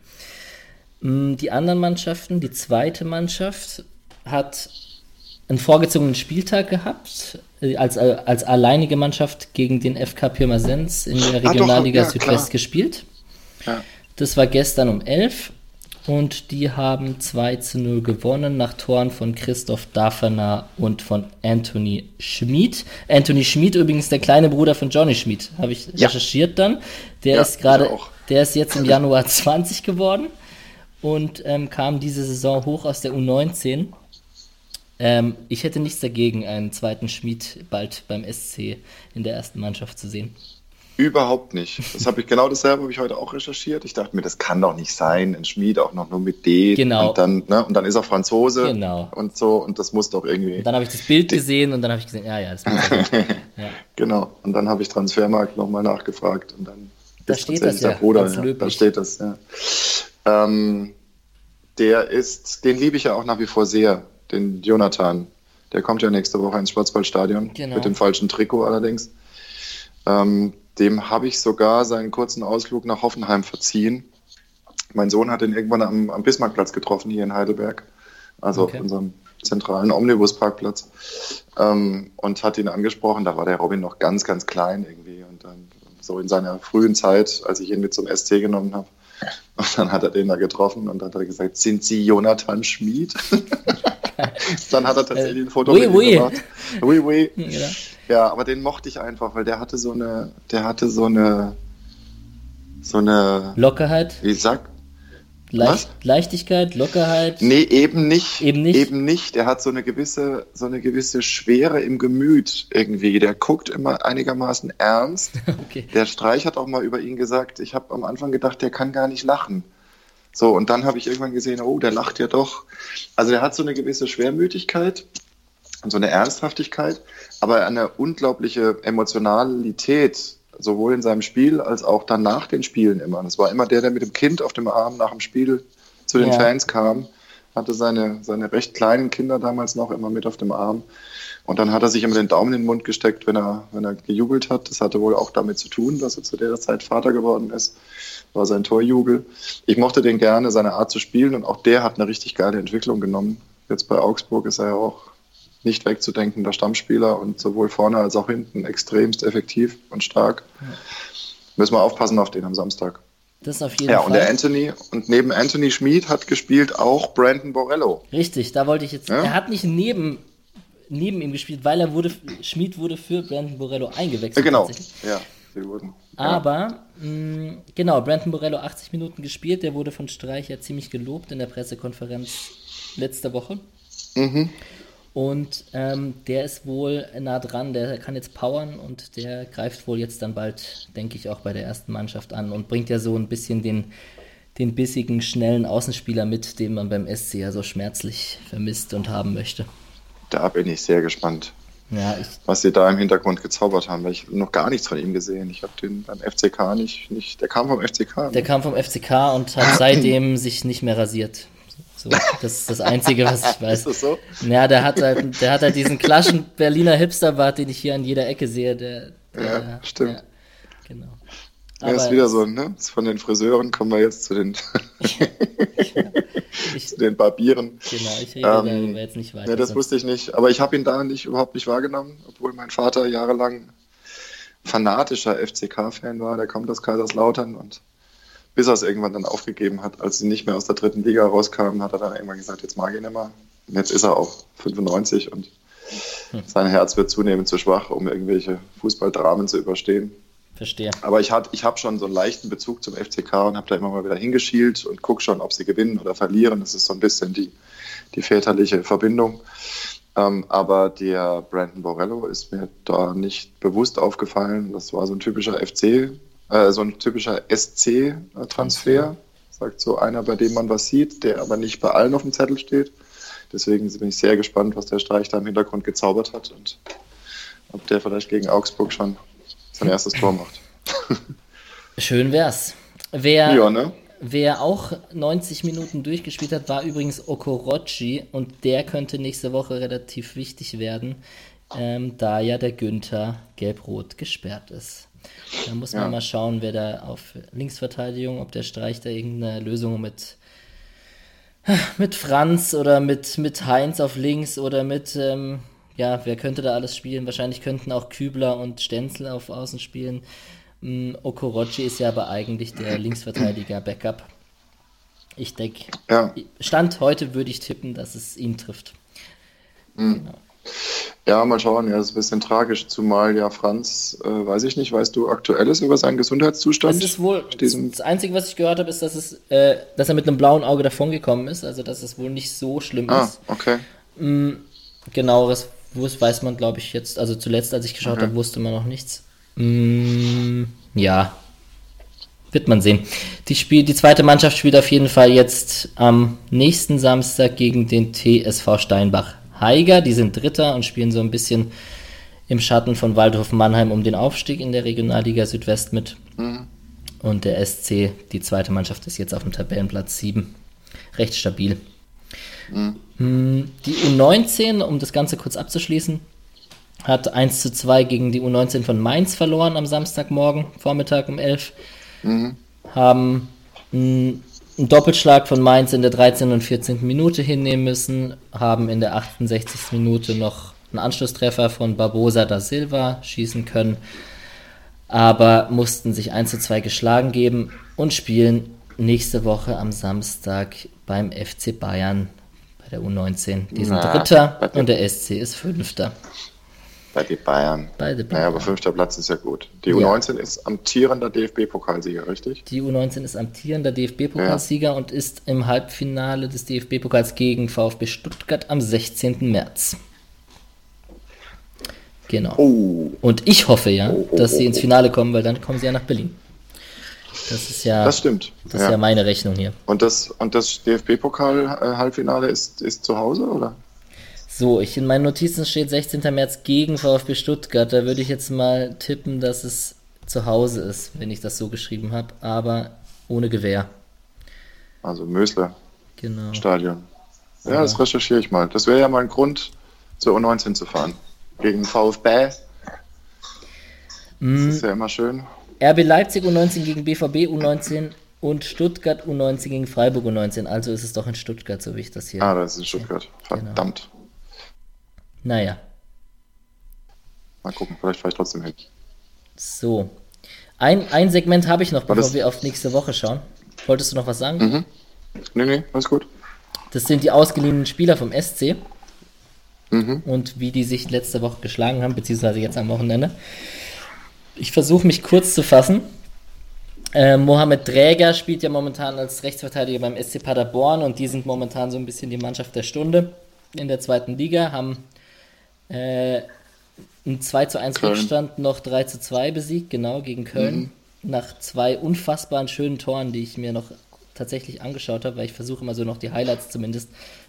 Speaker 1: Mm, die anderen Mannschaften, die zweite Mannschaft, hat einen vorgezogenen Spieltag gehabt, äh, als, äh, als alleinige Mannschaft gegen den FK Pirmasens in der Regionalliga ah, doch, ja, Südwest klar. gespielt. Ja. Das war gestern um 11 und die haben 2 zu 0 gewonnen nach Toren von Christoph Daffner und von Anthony Schmid. Anthony Schmid übrigens der kleine Bruder von Johnny Schmid, habe ich ja. recherchiert dann. Der ja, ist gerade, der ist jetzt im Januar 20 geworden und ähm, kam diese Saison hoch aus der U19. Ähm, ich hätte nichts dagegen, einen zweiten Schmied bald beim SC in der ersten Mannschaft zu sehen.
Speaker 2: Überhaupt nicht. Das habe ich genau dasselbe habe ich heute auch recherchiert. Ich dachte mir, das kann doch nicht sein, ein Schmied auch noch nur mit D.
Speaker 1: Genau.
Speaker 2: Und dann, ne, und dann ist er Franzose.
Speaker 1: Genau.
Speaker 2: Und so und das muss doch irgendwie. Und
Speaker 1: dann habe ich das Bild gesehen und dann habe ich gesehen, ja, ja, das muss
Speaker 2: ja. Genau. Und dann habe ich Transfermarkt nochmal nachgefragt und dann
Speaker 1: da steht das ja.
Speaker 2: Bruder, ja. Da steht das, ja. Ähm, der ist, den liebe ich ja auch nach wie vor sehr, den Jonathan. Der kommt ja nächste Woche ins Schwarzwaldstadion. Genau. Mit dem falschen Trikot allerdings. Ähm, dem habe ich sogar seinen kurzen Ausflug nach Hoffenheim verziehen. Mein Sohn hat ihn irgendwann am, am Bismarckplatz getroffen, hier in Heidelberg. Also okay. auf unserem zentralen Omnibusparkplatz. Ähm, und hat ihn angesprochen. Da war der Robin noch ganz, ganz klein irgendwie. Und dann so in seiner frühen Zeit, als ich ihn mit zum ST genommen habe, und dann hat er den da getroffen und dann hat er gesagt, sind Sie Jonathan Schmid? Dann hat er tatsächlich ein Foto oui, mit oui. gemacht. Oui, oui. Ja. ja, aber den mochte ich einfach, weil der hatte so eine, der hatte so eine, so eine
Speaker 1: Lockerheit.
Speaker 2: Wie sagt
Speaker 1: Leicht, Leichtigkeit, Lockerheit?
Speaker 2: Nee, eben nicht.
Speaker 1: Eben nicht.
Speaker 2: Eben nicht. Der hat so eine gewisse, so eine gewisse Schwere im Gemüt irgendwie. Der guckt immer einigermaßen ernst. okay. Der Streich hat auch mal über ihn gesagt, ich habe am Anfang gedacht, der kann gar nicht lachen. So, und dann habe ich irgendwann gesehen, oh, der lacht ja doch. Also der hat so eine gewisse Schwermütigkeit und so eine Ernsthaftigkeit, aber eine unglaubliche Emotionalität sowohl in seinem Spiel als auch dann nach den Spielen immer. Das war immer der, der mit dem Kind auf dem Arm nach dem Spiel zu den ja. Fans kam, hatte seine, seine recht kleinen Kinder damals noch immer mit auf dem Arm. Und dann hat er sich immer den Daumen in den Mund gesteckt, wenn er, wenn er gejubelt hat. Das hatte wohl auch damit zu tun, dass er zu der Zeit Vater geworden ist. War sein Torjubel. Ich mochte den gerne, seine Art zu spielen. Und auch der hat eine richtig geile Entwicklung genommen. Jetzt bei Augsburg ist er ja auch nicht wegzudenken, der Stammspieler und sowohl vorne als auch hinten extremst effektiv und stark. Ja. Müssen wir aufpassen auf den am Samstag.
Speaker 1: Das auf jeden
Speaker 2: ja,
Speaker 1: Fall.
Speaker 2: Ja, und der Anthony, und neben Anthony Schmid hat gespielt auch Brandon Borello.
Speaker 1: Richtig, da wollte ich jetzt. Ja? Er hat nicht neben, neben ihm gespielt, weil er wurde, Schmid wurde für Brandon Borello eingewechselt.
Speaker 2: Genau, ja, sie wurden.
Speaker 1: Aber, mh, mm, genau, Brandon Borello 80 Minuten gespielt, der wurde von Streicher ziemlich gelobt in der Pressekonferenz letzte Woche. Mhm. Und ähm, der ist wohl nah dran, der kann jetzt powern und der greift wohl jetzt dann bald, denke ich, auch bei der ersten Mannschaft an und bringt ja so ein bisschen den, den bissigen, schnellen Außenspieler mit, den man beim SC ja so schmerzlich vermisst und haben möchte.
Speaker 2: Da bin ich sehr gespannt,
Speaker 1: ja,
Speaker 2: was sie da im Hintergrund gezaubert haben, weil ich noch gar nichts von ihm gesehen. Ich habe den beim FCK nicht, nicht, der kam vom FCK.
Speaker 1: Ne? Der kam vom FCK und hat seitdem sich nicht mehr rasiert. So, das ist das Einzige, was ich weiß.
Speaker 2: ist das so?
Speaker 1: Ja, der hat halt, der hat halt diesen klaschen Berliner Hipsterbart, den ich hier an jeder Ecke sehe. Der, der
Speaker 2: ja, stimmt. Ja,
Speaker 1: genau.
Speaker 2: Ja, ist wieder so, ne? Von den Friseuren kommen wir jetzt zu den, ich, zu den Barbieren.
Speaker 1: Genau, ich rede ähm, darüber jetzt nicht weiter.
Speaker 2: Ja, das wusste ich nicht. Aber ich habe ihn da nicht, überhaupt nicht wahrgenommen, obwohl mein Vater jahrelang fanatischer FCK-Fan war. Der kommt aus Kaiserslautern und bis er es irgendwann dann aufgegeben hat. Als sie nicht mehr aus der dritten Liga rauskamen, hat er dann irgendwann gesagt, jetzt mag ich ihn immer. Und jetzt ist er auch 95 und hm. sein Herz wird zunehmend zu schwach, um irgendwelche Fußballdramen zu überstehen.
Speaker 1: Verstehe.
Speaker 2: Aber ich, ich habe schon so einen leichten Bezug zum FCK und habe da immer mal wieder hingeschielt und gucke schon, ob sie gewinnen oder verlieren. Das ist so ein bisschen die, die väterliche Verbindung. Ähm, aber der Brandon Borello ist mir da nicht bewusst aufgefallen. Das war so ein typischer FC äh, so ein typischer SC-Transfer, sagt so einer, bei dem man was sieht, der aber nicht bei allen auf dem Zettel steht. Deswegen bin ich sehr gespannt, was der Streich da im Hintergrund gezaubert hat und ob der vielleicht gegen Augsburg schon sein erstes Tor macht.
Speaker 1: Schön wär's. Wer,
Speaker 2: ja, ne?
Speaker 1: wer auch 90 Minuten durchgespielt hat, war übrigens Okorochi und der könnte nächste Woche relativ wichtig werden, ähm, da ja der Günther gelb-rot gesperrt ist. Da muss man ja. mal schauen, wer da auf Linksverteidigung, ob der Streich da irgendeine Lösung mit, mit Franz oder mit, mit Heinz auf links oder mit, ähm, ja, wer könnte da alles spielen? Wahrscheinlich könnten auch Kübler und Stenzel auf Außen spielen. Ähm, Okorochi ist ja aber eigentlich der Linksverteidiger-Backup. Ich denke, ja. Stand heute würde ich tippen, dass es ihn trifft.
Speaker 2: Mhm. Genau. Ja, mal schauen. Ja, das ist ein bisschen tragisch, zumal ja Franz, äh, weiß ich nicht, weißt du Aktuelles über seinen Gesundheitszustand?
Speaker 1: Das ist wohl, das Einzige, was ich gehört habe, ist, dass, es, äh, dass er mit einem blauen Auge davongekommen ist, also dass es wohl nicht so schlimm
Speaker 2: ah,
Speaker 1: ist.
Speaker 2: okay.
Speaker 1: Mhm, genaueres weiß man, glaube ich, jetzt, also zuletzt, als ich geschaut okay. habe, wusste man noch nichts. Mhm, ja, wird man sehen. Die, Spiel, die zweite Mannschaft spielt auf jeden Fall jetzt am nächsten Samstag gegen den TSV Steinbach. Haiger, die sind Dritter und spielen so ein bisschen im Schatten von Waldhof Mannheim um den Aufstieg in der Regionalliga Südwest mit. Mhm. Und der SC, die zweite Mannschaft, ist jetzt auf dem Tabellenplatz 7. Recht stabil. Mhm. Hm, die U19, um das Ganze kurz abzuschließen, hat 1 zu 2 gegen die U19 von Mainz verloren am Samstagmorgen, Vormittag um 11. Mhm. Haben einen Doppelschlag von Mainz in der 13. und 14. Minute hinnehmen müssen, haben in der 68. Minute noch einen Anschlusstreffer von Barbosa da Silva schießen können, aber mussten sich 1 zu 2 geschlagen geben und spielen nächste Woche am Samstag beim FC Bayern, Bei der U19. Die sind Na, Dritter und der SC ist Fünfter.
Speaker 2: Bei den Bayern.
Speaker 1: Bei den
Speaker 2: Bayern. Naja, aber fünfter Platz ist ja gut. Die U19 ja. ist amtierender DFB-Pokalsieger, richtig?
Speaker 1: Die U19 ist amtierender DFB-Pokalsieger ja. und ist im Halbfinale des DFB-Pokals gegen VfB Stuttgart am 16. März. Genau. Oh. Und ich hoffe ja, oh, oh, dass sie ins oh, oh. Finale kommen, weil dann kommen sie ja nach Berlin. Das ist ja,
Speaker 2: das stimmt.
Speaker 1: Das ist ja meine Rechnung hier.
Speaker 2: Und das, und das DFB-Pokal-Halbfinale ist, ist zu Hause, oder?
Speaker 1: So, ich in meinen Notizen steht 16. März gegen VfB Stuttgart. Da würde ich jetzt mal tippen, dass es zu Hause ist, wenn ich das so geschrieben habe, aber ohne Gewehr.
Speaker 2: Also Mösler. Genau. Stadion. Ja, ja, das recherchiere ich mal. Das wäre ja mal ein Grund, zur U19 zu fahren. Gegen VfB. Mm. Das ist ja immer schön.
Speaker 1: RB Leipzig U19 gegen BVB U19 und Stuttgart U19 gegen Freiburg U19. Also ist es doch in Stuttgart, so wie ich das hier.
Speaker 2: Ah, das ist in Stuttgart. Verdammt. Genau.
Speaker 1: Naja.
Speaker 2: Mal gucken, vielleicht fahre ich trotzdem hin.
Speaker 1: So. Ein, ein Segment habe ich noch, bevor wir auf nächste Woche schauen. Wolltest du noch was sagen? Mhm.
Speaker 2: Nee, nee, alles gut.
Speaker 1: Das sind die ausgeliehenen Spieler vom SC. Mhm. Und wie die sich letzte Woche geschlagen haben, beziehungsweise jetzt am Wochenende. Ich versuche mich kurz zu fassen. Äh, Mohamed Dräger spielt ja momentan als Rechtsverteidiger beim SC Paderborn und die sind momentan so ein bisschen die Mannschaft der Stunde in der zweiten Liga, haben äh, ein 2 zu 1 Köln. Rückstand noch 3 zu 2 besiegt, genau, gegen Köln. Mhm. Nach zwei unfassbaren schönen Toren, die ich mir noch tatsächlich angeschaut habe, weil ich versuche immer so noch die Highlights zumindest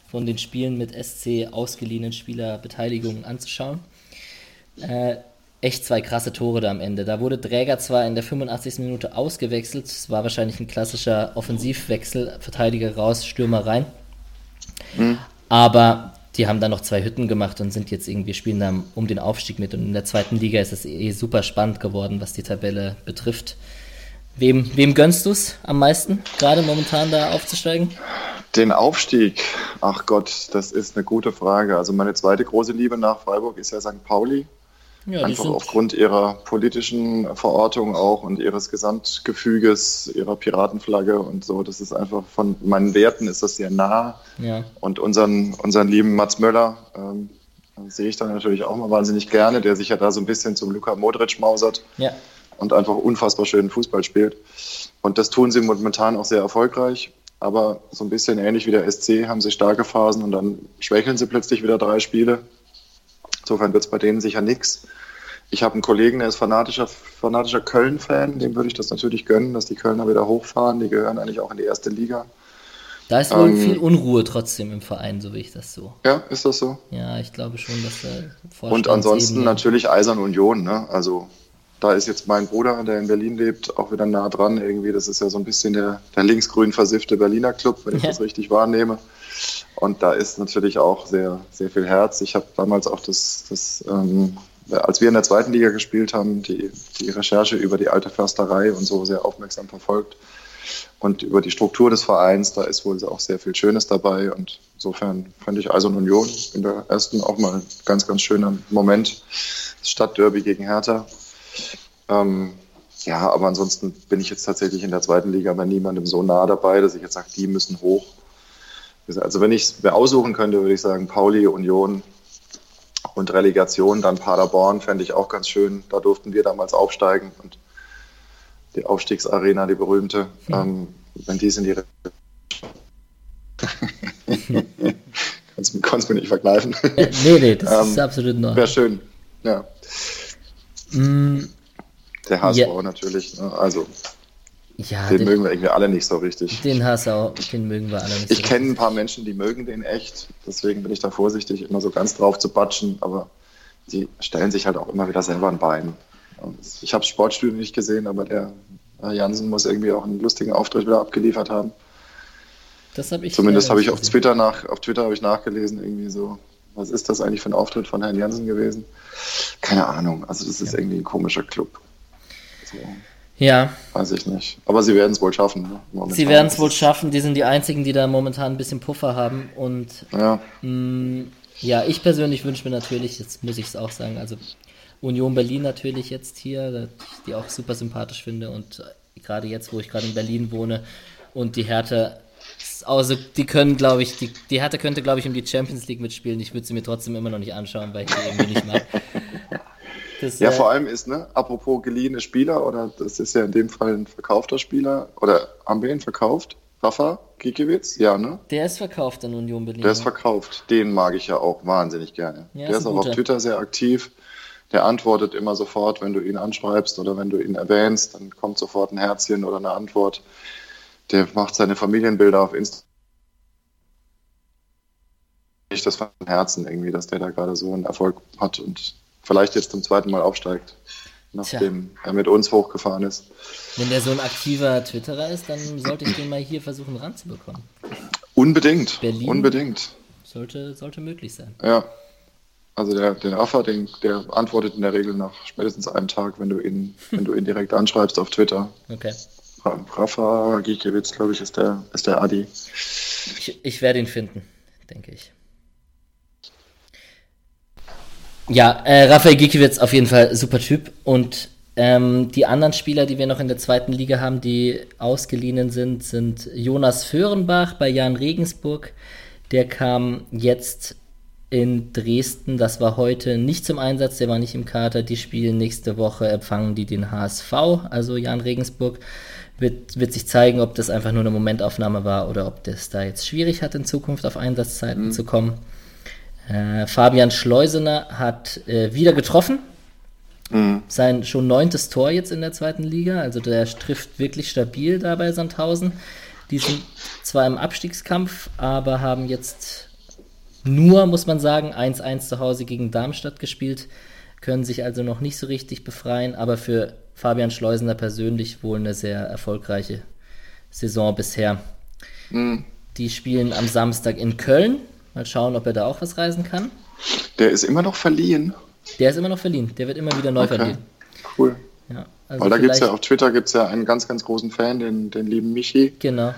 Speaker 1: von den Spielen mit SC ausgeliehenen Spielerbeteiligungen anzuschauen. Äh, echt zwei krasse Tore da am Ende. Da wurde Träger zwar in der 85. Minute ausgewechselt, es war wahrscheinlich ein klassischer Offensivwechsel, Verteidiger raus, Stürmer rein. Mhm. Aber die haben dann noch zwei Hütten gemacht und sind jetzt irgendwie, spielen da um den Aufstieg mit. Und in der zweiten Liga ist es eh super spannend geworden, was die Tabelle betrifft. Wem, wem gönnst du es am meisten, gerade momentan da aufzusteigen?
Speaker 2: Den Aufstieg, ach Gott, das ist eine gute Frage. Also meine zweite große Liebe nach Freiburg ist ja St. Pauli. Ja, Einfach aufgrund ihrer politischen Verortung auch und ihres Gesamtgefüges, ihrer Piratenflagge und so. Das ist einfach von meinen Werten ist das sehr nah. Ja. Und unseren, unseren lieben Mats Möller ähm, sehe ich dann natürlich auch mal wahnsinnig gerne, der sich ja da so ein bisschen zum Luka Modric mausert ja. und einfach unfassbar schönen Fußball spielt. Und das tun sie momentan auch sehr erfolgreich. Aber so ein bisschen ähnlich wie der SC haben sie starke Phasen und dann schwächeln sie plötzlich wieder drei Spiele Insofern wird es bei denen sicher nichts. Ich habe einen Kollegen, der ist fanatischer, fanatischer Köln-Fan, dem würde ich das natürlich gönnen, dass die Kölner wieder hochfahren. Die gehören eigentlich auch in die erste Liga.
Speaker 1: Da ist wohl ähm, viel Unruhe trotzdem im Verein, so wie ich das so.
Speaker 2: Ja, ist das so?
Speaker 1: Ja, ich glaube schon, dass
Speaker 2: da Und ansonsten natürlich Eisern Union, ne? Also da ist jetzt mein Bruder, der in Berlin lebt, auch wieder nah dran irgendwie. Das ist ja so ein bisschen der, der linksgrün versiffte Berliner Club, wenn ich ja. das richtig wahrnehme. Und da ist natürlich auch sehr, sehr viel Herz. Ich habe damals auch das, das ähm, als wir in der zweiten Liga gespielt haben, die, die Recherche über die alte Försterei und so sehr aufmerksam verfolgt. Und über die Struktur des Vereins, da ist wohl auch sehr viel Schönes dabei. Und insofern fand ich Eisern Union in der ersten auch mal ein ganz, ganz schöner Moment. Das Stadtderby gegen Hertha. Ähm, ja, aber ansonsten bin ich jetzt tatsächlich in der zweiten Liga bei niemandem so nah dabei, dass ich jetzt sage, die müssen hoch. Also wenn ich es mir aussuchen könnte, würde ich sagen Pauli, Union und Relegation, dann Paderborn fände ich auch ganz schön. Da durften wir damals aufsteigen und die Aufstiegsarena, die berühmte, mhm. ähm, wenn die sind die kannst, kannst mir nicht verkneifen.
Speaker 1: Äh, nee, nee, das ähm, ist absolut
Speaker 2: neu. Wäre schön, ja. Mm, Der HSV ja. natürlich, ne? also ja, den, den, mögen wir irgendwie alle nicht so richtig.
Speaker 1: Den HSV, den mögen wir alle
Speaker 2: nicht. Ich so kenne ein paar Menschen, die mögen den echt. Deswegen bin ich da vorsichtig, immer so ganz drauf zu batschen. Aber die stellen sich halt auch immer wieder selber ein Bein. Ich habe Sportstudio nicht gesehen, aber der Herr Jansen muss irgendwie auch einen lustigen Auftritt wieder abgeliefert haben.
Speaker 1: Das habe ich.
Speaker 2: Zumindest habe ich auf Twitter nach, auf Twitter habe ich nachgelesen, irgendwie so, was ist das eigentlich für ein Auftritt von Herrn Jansen gewesen? Keine Ahnung. Also das ist ja. irgendwie ein komischer Club.
Speaker 1: So. Ja.
Speaker 2: Weiß ich nicht. Aber sie werden es wohl schaffen.
Speaker 1: Ne? Sie werden es wohl schaffen. Die sind die einzigen, die da momentan ein bisschen Puffer haben. Und
Speaker 2: ja,
Speaker 1: mh, mm, ja ich persönlich wünsche mir natürlich, jetzt muss ich es auch sagen, also Union Berlin natürlich jetzt hier, die auch super sympathisch finde. Und gerade jetzt, wo ich gerade in Berlin wohne und die Härte also die können, glaube ich, die, die hatte könnte, glaube ich, um die Champions League mitspielen. Ich würde sie mir trotzdem immer noch nicht anschauen, weil ich die irgendwie nicht mag.
Speaker 2: Das, ja, äh, vor allem ist, ne, apropos geliehene Spieler, oder das ist ja in dem Fall ein verkaufter Spieler, oder haben wir ihn verkauft? Rafa Gikiewicz? Ja, ne?
Speaker 1: Der ist verkauft an Union Berlin.
Speaker 2: Der ist verkauft. Den mag ich ja auch wahnsinnig gerne. Ja, der ist, ist auch auf Twitter sehr aktiv. Der antwortet immer sofort, wenn du ihn anschreibst oder wenn du ihn erwähnst, dann kommt sofort ein Herzchen oder eine Antwort. Der macht seine Familienbilder auf Instagram. Ich das von Herzen irgendwie, dass der da gerade so einen Erfolg hat und vielleicht jetzt zum zweiten Mal aufsteigt, nachdem Tja. er mit uns hochgefahren ist.
Speaker 1: Wenn der so ein aktiver Twitterer ist, dann sollte ich den mal hier versuchen ranzubekommen.
Speaker 2: Unbedingt. Berlin unbedingt.
Speaker 1: Sollte, sollte möglich sein.
Speaker 2: Ja. Also der, der Rafa, den, der antwortet in der Regel nach spätestens einem Tag, wenn du ihn, wenn du ihn direkt anschreibst auf Twitter.
Speaker 1: Okay.
Speaker 2: Rafa Gikiewicz, glaube ich, ist der, ist der Adi.
Speaker 1: Ich, ich werde ihn finden, denke ich. Ja, äh, Raphael Gikiewicz auf jeden Fall super Typ. Und ähm, die anderen Spieler, die wir noch in der zweiten Liga haben, die ausgeliehen sind, sind Jonas Föhrenbach bei Jan Regensburg. Der kam jetzt in Dresden, das war heute nicht zum Einsatz, der war nicht im Kater. Die spielen nächste Woche, empfangen die den HSV, also Jan Regensburg. Wird, wird sich zeigen, ob das einfach nur eine Momentaufnahme war oder ob das da jetzt schwierig hat, in Zukunft auf Einsatzzeiten mhm. zu kommen. Äh, Fabian Schleusener hat äh, wieder getroffen. Mhm. Sein schon neuntes Tor jetzt in der zweiten Liga. Also der trifft wirklich stabil da bei Sandhausen. Die sind zwar im Abstiegskampf, aber haben jetzt nur, muss man sagen, 1-1 zu Hause gegen Darmstadt gespielt. Können sich also noch nicht so richtig befreien, aber für Fabian Schleusener persönlich wohl eine sehr erfolgreiche Saison bisher. Mhm. Die spielen am Samstag in Köln. Mal schauen, ob er da auch was reisen kann.
Speaker 2: Der ist immer noch verliehen.
Speaker 1: Der ist immer noch verliehen. Der wird immer wieder neu okay. verliehen.
Speaker 2: Cool. Ja, also Weil da gibt es ja auf Twitter gibt's ja einen ganz, ganz großen Fan, den, den lieben Michi.
Speaker 1: Genau.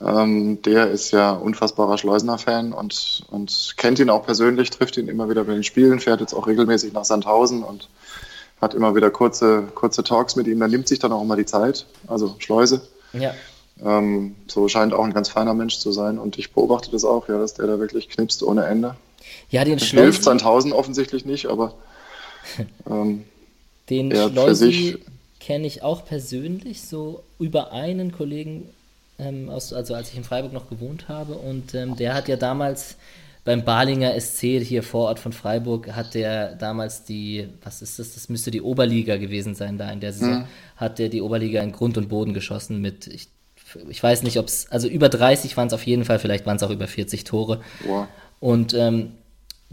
Speaker 2: Ähm, der ist ja unfassbarer Schleusener-Fan und, und kennt ihn auch persönlich, trifft ihn immer wieder bei den Spielen, fährt jetzt auch regelmäßig nach Sandhausen und hat immer wieder kurze, kurze Talks mit ihm. Da nimmt sich dann auch immer die Zeit, also Schleuse.
Speaker 1: Ja.
Speaker 2: Ähm, so scheint auch ein ganz feiner Mensch zu sein und ich beobachte das auch, ja, dass der da wirklich knipst ohne Ende.
Speaker 1: Ja, den
Speaker 2: Schleusi. Hilft Sandhausen offensichtlich nicht, aber. Ähm,
Speaker 1: den Schleusi kenne ich auch persönlich, so über einen Kollegen, ähm, aus, also als ich in Freiburg noch gewohnt habe. Und ähm, der hat ja damals beim Balinger SC hier vor Ort von Freiburg, hat der damals die, was ist das, das müsste die Oberliga gewesen sein da in der Saison, mhm. hat der die Oberliga in Grund und Boden geschossen mit, ich ich weiß nicht, ob es, also über 30 waren es auf jeden Fall, vielleicht waren es auch über 40 Tore.
Speaker 2: Wow.
Speaker 1: Und ähm,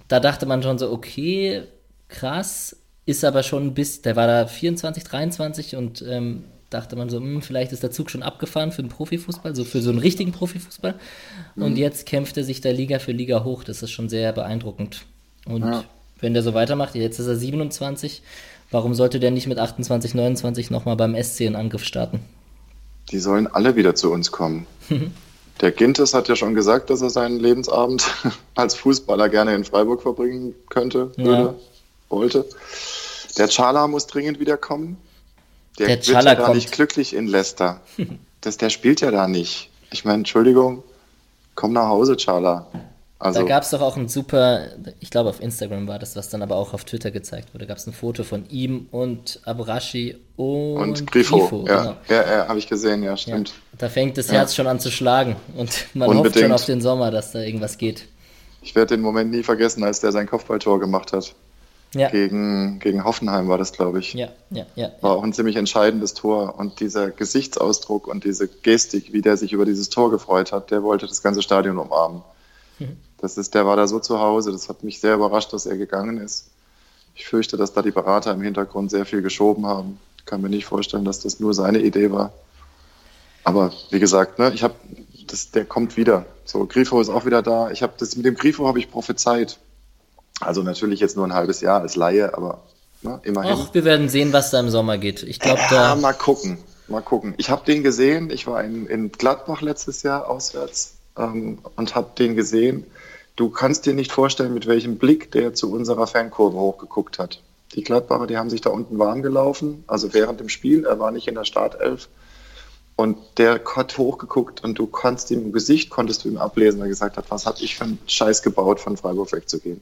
Speaker 1: da dachte man schon so, okay, krass, ist aber schon bis, der war da 24, 23 und ähm, dachte man so, mh, hm, vielleicht ist der Zug schon abgefahren für den Profifußball, so für so einen richtigen Profifußball. Mhm. Und jetzt kämpft er sich da Liga für Liga hoch. Das ist schon sehr beeindruckend. Und ja. wenn der so weitermacht, jetzt ist er 27, warum sollte der nicht mit 28, 29 nochmal beim SC in Angriff starten?
Speaker 2: Die sollen alle wieder zu uns kommen. Der Gintes hat ja schon gesagt, dass er seinen Lebensabend als Fußballer gerne in Freiburg verbringen könnte, würde, ja. wollte. Der Chala muss dringend wiederkommen. Der, der wird ja da nicht glücklich in Leicester. Das, der spielt ja da nicht. Ich meine, Entschuldigung, komm nach Hause, Chala.
Speaker 1: Also, da gab es doch auch ein super, ich glaube auf Instagram war das, was dann aber auch auf Twitter gezeigt wurde. Da gab es ein Foto von ihm und Abrashi und, und
Speaker 2: Grifo. Grifo ja, genau. ja, ja habe ich gesehen, ja, stimmt. Ja,
Speaker 1: da fängt das Herz schon an zu schlagen und man Unbedingt. hofft schon auf den Sommer, dass da irgendwas geht.
Speaker 2: Ich werde den Moment nie vergessen, als der sein Kopfballtor gemacht hat. Ja. Gegen, gegen Hoffenheim war das, glaube ich.
Speaker 1: Ja, ja, ja.
Speaker 2: War auch ein ziemlich entscheidendes Tor. Und dieser Gesichtsausdruck und diese Gestik, wie der sich über dieses Tor gefreut hat, der wollte das ganze Stadion umarmen. Mhm. Das ist, der war da so zu Hause. Das hat mich sehr überrascht, dass er gegangen ist. Ich fürchte, dass da die Berater im Hintergrund sehr viel geschoben haben. Ich kann mir nicht vorstellen, dass das nur seine Idee war. Aber wie gesagt, ne, ich habe, der kommt wieder. So, Grifo ist auch wieder da. Ich habe das mit dem Grifo habe ich prophezeit. Also natürlich jetzt nur ein halbes Jahr als Laie, aber ne, immerhin.
Speaker 1: Ach, wir werden sehen, was da im Sommer geht. Ich glaube,
Speaker 2: ja, da mal gucken, mal gucken. Ich habe den gesehen. Ich war in, in Gladbach letztes Jahr auswärts ähm, und habe den gesehen. Du kannst dir nicht vorstellen, mit welchem Blick der zu unserer Fankurve hochgeguckt hat. Die Gladbacher, die haben sich da unten warm gelaufen, also während dem Spiel. Er war nicht in der Startelf. Und der hat hochgeguckt und du konntest ihm im Gesicht, konntest du ihm ablesen, er gesagt hat, was habe ich für einen Scheiß gebaut, von Freiburg wegzugehen.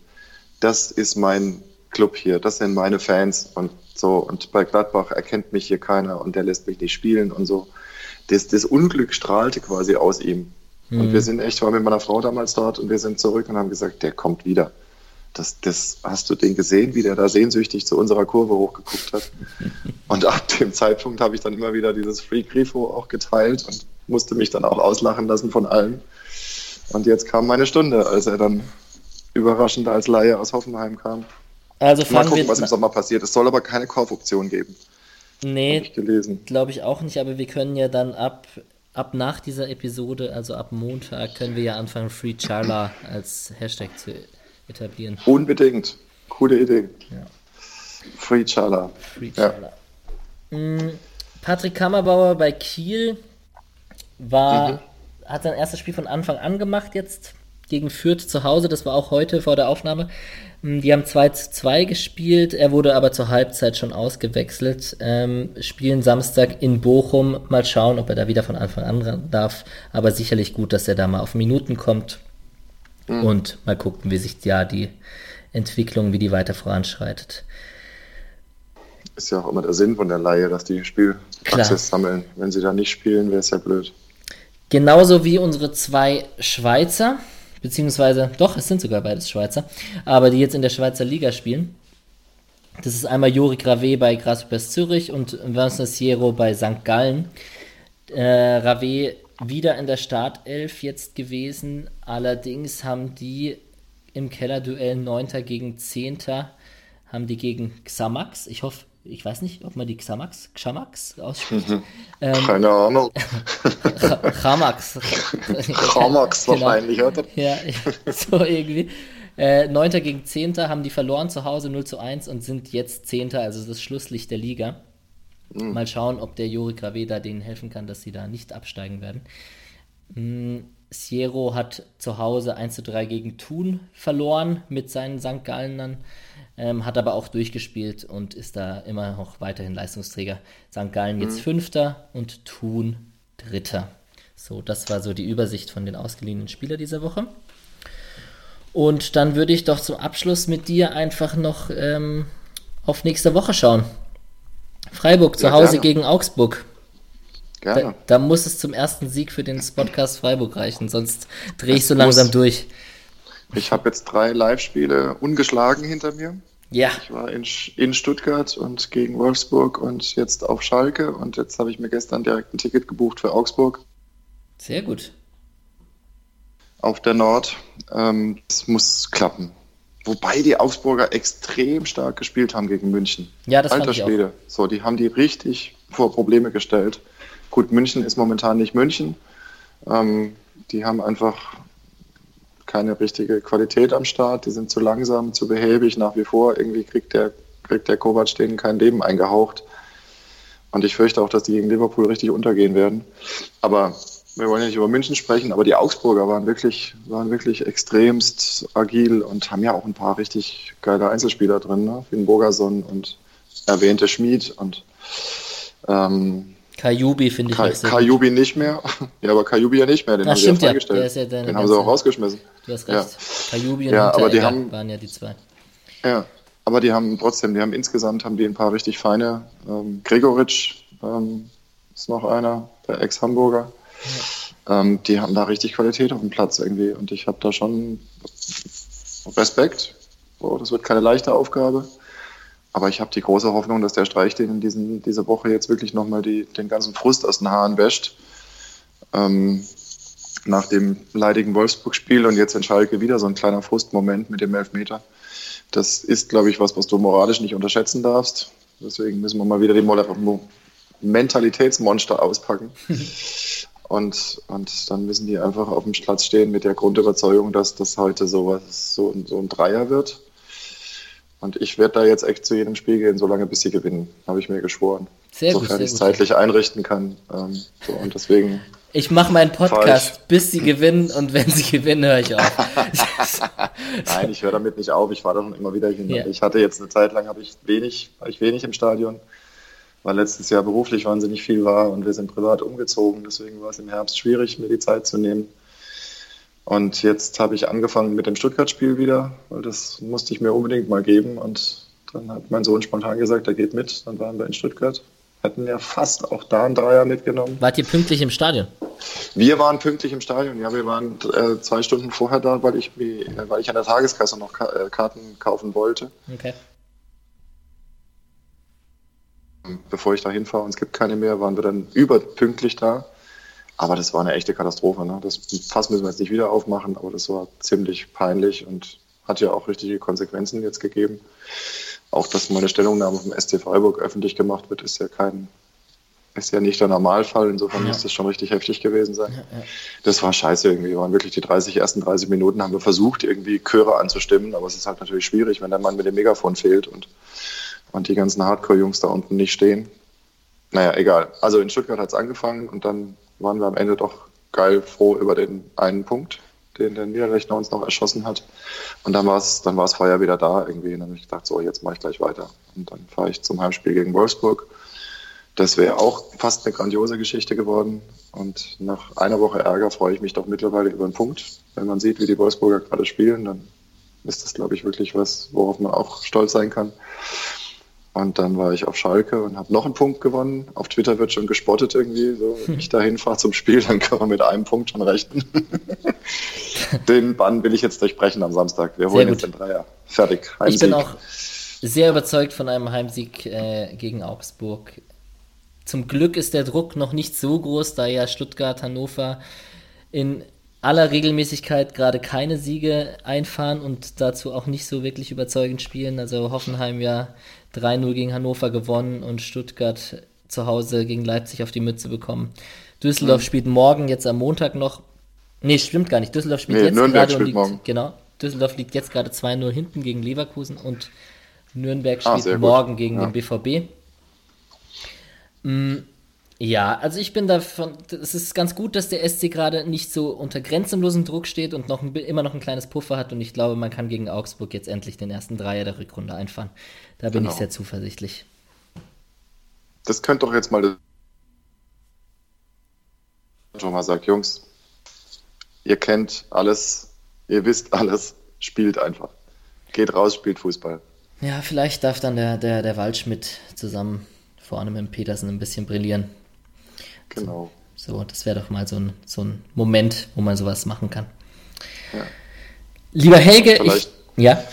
Speaker 2: Das ist mein Club hier, das sind meine Fans und so. Und bei Gladbach erkennt mich hier keiner und der lässt mich nicht spielen und so. Das, das Unglück strahlte quasi aus ihm. Mhm. Und wir sind echt, war mit meiner Frau damals dort und wir sind zurück und haben gesagt, der kommt wieder. Das, das hast du den gesehen, wie der da sehnsüchtig zu unserer Kurve hochgeguckt hat. Und ab dem Zeitpunkt habe ich dann immer wieder dieses Free Grifo auch geteilt und musste mich dann auch auslachen lassen von allen. Und jetzt kam meine Stunde, als er dann überraschend als Laie aus Hoffenheim kam.
Speaker 1: Also
Speaker 2: Mal gucken, was im Sommer passiert. Es soll aber keine Kaufoption geben.
Speaker 1: Nee, glaube ich auch nicht, aber wir können ja dann ab, ab nach dieser Episode, also ab Montag, können wir ja anfangen, Free Charla als Hashtag zu etablieren.
Speaker 2: Unbedingt. Coole Idee. Ja. Free Charla. Free Charla.
Speaker 1: Ja. Mm, Patrick Kammerbauer bei Kiel war, mhm. hat sein erstes Spiel von Anfang an gemacht jetzt gegen Fürth zu Hause. Das war auch heute vor der Aufnahme. Mm, die haben 2 zu 2 gespielt. Er wurde aber zur Halbzeit schon ausgewechselt. Ähm, spielen Samstag in Bochum. Mal schauen, ob er da wieder von Anfang an darf. Aber sicherlich gut, dass er da mal auf Minuten kommt. Mhm. Und mal gucken, wie sich ja die Entwicklung, wie die weiter voranschreitet.
Speaker 2: Ist ja auch immer der Sinn von der Laie, dass die Spielpraxis sammeln. Wenn sie da nicht spielen, wäre es ja blöd.
Speaker 1: Genauso wie unsere zwei Schweizer, beziehungsweise, doch, es sind sogar beides Schweizer, aber die jetzt in der Schweizer Liga spielen. Das ist einmal Jori Grave bei Grasshoppers Zürich und Vincent Siero bei St. Gallen. Äh, Rave wieder in der Startelf jetzt gewesen. Allerdings haben die im Kellerduell 9. gegen 10. haben die gegen Xamax, ich hoffe, ich weiß nicht, ob man die Xamax, Xamax ausspricht. Mhm.
Speaker 2: Ähm, Keine Ahnung.
Speaker 1: Xamax.
Speaker 2: Xamax genau. wahrscheinlich, oder?
Speaker 1: Ja, so irgendwie. Äh, 9. gegen 10. haben die verloren zu Hause 0 zu 1 und sind jetzt 10. also das Schlusslicht der Liga. Mhm. Mal schauen, ob der Juri Graveda denen helfen kann, dass sie da nicht absteigen werden. Mhm. Siero hat zu Hause 1 zu 3 gegen Thun verloren mit seinen St. Gallenern, ähm, hat aber auch durchgespielt und ist da immer noch weiterhin Leistungsträger. St. Gallen jetzt mhm. Fünfter und Thun Dritter. So, das war so die Übersicht von den ausgeliehenen Spielern dieser Woche. Und dann würde ich doch zum Abschluss mit dir einfach noch ähm, auf nächste Woche schauen. Freiburg zu ja, Hause gerne. gegen Augsburg. Gerne. Da, da, muss es zum ersten Sieg für den Podcast Freiburg reichen, sonst drehe ich so langsam muss. durch.
Speaker 2: Ich habe jetzt drei Live-Spiele ungeschlagen hinter mir.
Speaker 1: Ja.
Speaker 2: Ich war in, in, Stuttgart und gegen Wolfsburg und jetzt auf Schalke und jetzt habe ich mir gestern direkt ein Ticket gebucht für Augsburg.
Speaker 1: Sehr gut.
Speaker 2: Auf der Nord. Ähm, ähm, muss klappen. Wobei die Augsburger extrem stark gespielt haben gegen München.
Speaker 1: Ja, das
Speaker 2: Alter Schwede. So, die haben die richtig vor Probleme gestellt. Gut, München ist momentan nicht München. Ähm, die haben einfach keine richtige Qualität am Start. Die sind zu langsam, zu behäbig nach wie vor. Irgendwie kriegt der, kriegt der Kovac denen kein Leben eingehaucht. Und ich fürchte auch, dass die gegen Liverpool richtig untergehen werden. Aber wir wollen ja nicht über München sprechen, aber die Augsburger waren wirklich, waren wirklich extremst agil und haben ja auch ein paar richtig geile Einzelspieler drin, ne? wie ein Bogerson und erwähnte Schmid und
Speaker 1: ähm, Kajubi finde ich
Speaker 2: Ka nicht Kajubi nicht mehr. ja, aber Kajubi ja nicht mehr, den
Speaker 1: Ach,
Speaker 2: haben stimmt,
Speaker 1: sie ja freigestellt. Ja.
Speaker 2: Ja den haben sie auch rausgeschmissen.
Speaker 1: Du hast recht.
Speaker 2: Ja. Kajubi und ja, aber die haben,
Speaker 1: waren ja die zwei.
Speaker 2: Ja, aber die haben trotzdem, die haben insgesamt haben die ein paar richtig feine. Ähm, Gregoritsch ähm, ist noch einer, der Ex-Hamburger. Ähm, die haben da richtig Qualität auf dem Platz irgendwie und ich habe da schon Respekt. So, das wird keine leichte Aufgabe. Aber ich habe die große Hoffnung, dass der Streich den in diesen, dieser Woche jetzt wirklich nochmal den ganzen Frust aus den Haaren wäscht. Ähm, nach dem leidigen Wolfsburg-Spiel und jetzt in Schalke wieder so ein kleiner Frustmoment mit dem Elfmeter. Das ist, glaube ich, was, was du moralisch nicht unterschätzen darfst. Deswegen müssen wir mal wieder die Mentalitätsmonster auspacken. Und, und dann müssen die einfach auf dem Platz stehen mit der Grundüberzeugung, dass das heute sowas, so, so ein Dreier wird. Und ich werde da jetzt echt zu jedem Spiel gehen, solange bis sie gewinnen, habe ich mir geschworen.
Speaker 1: Sehr Sofern
Speaker 2: gut, ich es zeitlich einrichten kann. Ähm, so, und deswegen.
Speaker 1: Ich mache meinen Podcast, bis sie gewinnen und wenn sie gewinnen, höre ich auf.
Speaker 2: Nein, ich höre damit nicht auf. Ich fahre da schon immer wieder hin. Ja. Ich hatte jetzt eine Zeit lang, habe ich wenig, war ich wenig im Stadion. weil letztes Jahr beruflich wahnsinnig viel war und wir sind privat umgezogen. Deswegen war es im Herbst schwierig, mir die Zeit zu nehmen. Und jetzt habe ich angefangen mit dem Stuttgart-Spiel wieder, weil das musste ich mir unbedingt mal geben. Und dann hat mein Sohn spontan gesagt, er geht mit. Dann waren wir in Stuttgart. Hätten ja fast auch da einen Dreier mitgenommen.
Speaker 1: Wart ihr pünktlich im Stadion?
Speaker 2: Wir waren pünktlich im Stadion, ja. Wir waren äh, zwei Stunden vorher da, weil ich, äh, weil ich an der Tageskasse noch Ka äh, Karten kaufen wollte. Okay. Bevor ich da hinfahre und es gibt keine mehr, waren wir dann überpünktlich da. Aber das war eine echte Katastrophe. Ne? Das Fass müssen wir jetzt nicht wieder aufmachen, aber das war ziemlich peinlich und hat ja auch richtige Konsequenzen jetzt gegeben. Auch dass meine Stellungnahme vom SC Freiburg öffentlich gemacht wird, ist ja kein, ist ja nicht der Normalfall. Insofern ja. muss das schon richtig heftig gewesen sein. Ja, ja. Das war scheiße irgendwie. Wir waren wirklich die 30, ersten 30 Minuten haben wir versucht, irgendwie Chöre anzustimmen, aber es ist halt natürlich schwierig, wenn der Mann mit dem Megafon fehlt und und die ganzen Hardcore-Jungs da unten nicht stehen. Naja, egal. Also in Stuttgart hat es angefangen und dann waren wir am Ende doch geil froh über den einen Punkt, den der Niederlechner uns noch erschossen hat. Und dann war es dann war's Feuer wieder da irgendwie. Und dann habe ich gedacht, so, jetzt mache ich gleich weiter. Und dann fahre ich zum Heimspiel gegen Wolfsburg. Das wäre auch fast eine grandiose Geschichte geworden. Und nach einer Woche Ärger freue ich mich doch mittlerweile über einen Punkt. Wenn man sieht, wie die Wolfsburger gerade spielen, dann ist das, glaube ich, wirklich was, worauf man auch stolz sein kann. Und dann war ich auf Schalke und habe noch einen Punkt gewonnen. Auf Twitter wird schon gespottet irgendwie. So, wenn ich dahin fahre zum Spiel, dann kann man mit einem Punkt schon rechnen. den Bann will ich jetzt durchbrechen am Samstag. Wir holen jetzt den Dreier. Fertig.
Speaker 1: Heimsieg. Ich bin auch sehr überzeugt von einem Heimsieg äh, gegen Augsburg. Zum Glück ist der Druck noch nicht so groß, da ja Stuttgart, Hannover in aller Regelmäßigkeit gerade keine Siege einfahren und dazu auch nicht so wirklich überzeugend spielen. Also Hoffenheim ja 3-0 gegen Hannover gewonnen und Stuttgart zu Hause gegen Leipzig auf die Mütze bekommen. Düsseldorf mhm. spielt morgen, jetzt am Montag noch. Nee, stimmt gar nicht. Düsseldorf spielt nee, jetzt Nürnberg gerade und liegt, morgen. genau. Düsseldorf liegt jetzt gerade 2-0 hinten gegen Leverkusen und Nürnberg ah, spielt ah, morgen gegen ja. den BVB. Mhm. Ja, also ich bin davon, es ist ganz gut, dass der SC gerade nicht so unter grenzenlosem Druck steht und noch ein, immer noch ein kleines Puffer hat und ich glaube, man kann gegen Augsburg jetzt endlich den ersten Dreier der Rückrunde einfahren. Da bin genau. ich sehr zuversichtlich.
Speaker 2: Das könnte doch jetzt mal schon mal sagt, Jungs, ihr kennt alles, ihr wisst alles, spielt einfach. Geht raus, spielt Fußball.
Speaker 1: Ja, vielleicht darf dann der, der, der Waldschmidt zusammen vorne mit dem Petersen ein bisschen brillieren.
Speaker 2: Genau.
Speaker 1: So, das wäre doch mal so ein, so ein Moment, wo man sowas machen kann. Ja. Lieber Helge, ich, ja,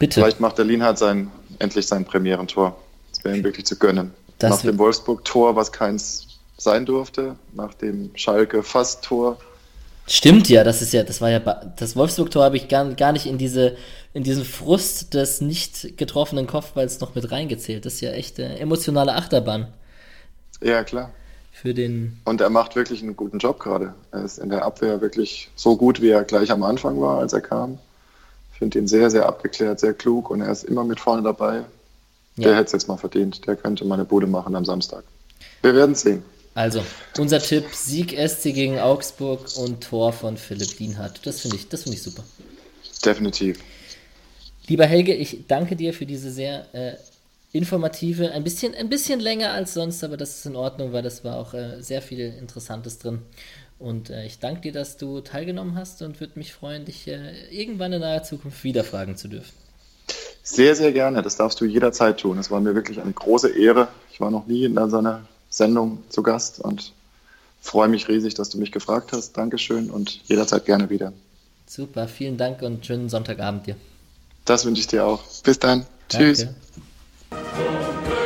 Speaker 1: bitte.
Speaker 2: Vielleicht macht der Lienhardt sein, endlich sein Premierentor. Das wäre ihm wirklich zu gönnen. Das nach dem Wolfsburg-Tor, was keins sein durfte, nach dem Schalke-Fast-Tor.
Speaker 1: Stimmt ja, das ist ja, das war ja, das Wolfsburg-Tor habe ich gar, gar nicht in diese, in diesen Frust des nicht getroffenen Kopfballs noch mit reingezählt. Das ist ja echt eine emotionale Achterbahn.
Speaker 2: Ja, klar
Speaker 1: für den.
Speaker 2: Und er macht wirklich einen guten Job gerade. Er ist in der Abwehr wirklich so gut, wie er gleich am Anfang war, als er kam. Ich finde ihn sehr, sehr abgeklärt, sehr klug und er ist immer mit vorne dabei. Ja. Der hätte es jetzt mal verdient. Der könnte meine Bude machen am Samstag. Wir werden sehen.
Speaker 1: Also, unser Tipp: Sieg SC gegen Augsburg und Tor von Philipp Dienhardt. Das finde ich, find ich super.
Speaker 2: Definitiv.
Speaker 1: Lieber Helge, ich danke dir für diese sehr äh, informative, ein bisschen, ein bisschen länger als sonst, aber das ist in Ordnung, weil das war auch äh, sehr viel Interessantes drin. Und äh, ich danke dir, dass du teilgenommen hast und würde mich freuen, dich äh, irgendwann in naher Zukunft wieder fragen zu dürfen.
Speaker 2: Sehr, sehr gerne. Das darfst du jederzeit tun. Es war mir wirklich eine große Ehre. Ich war noch nie in so einer Sendung zu Gast und freue mich riesig, dass du mich gefragt hast. Dankeschön und jederzeit gerne wieder.
Speaker 1: Super, vielen Dank und schönen Sonntagabend dir.
Speaker 2: Das wünsche ich dir auch. Bis dann. Danke. Tschüss. Oh,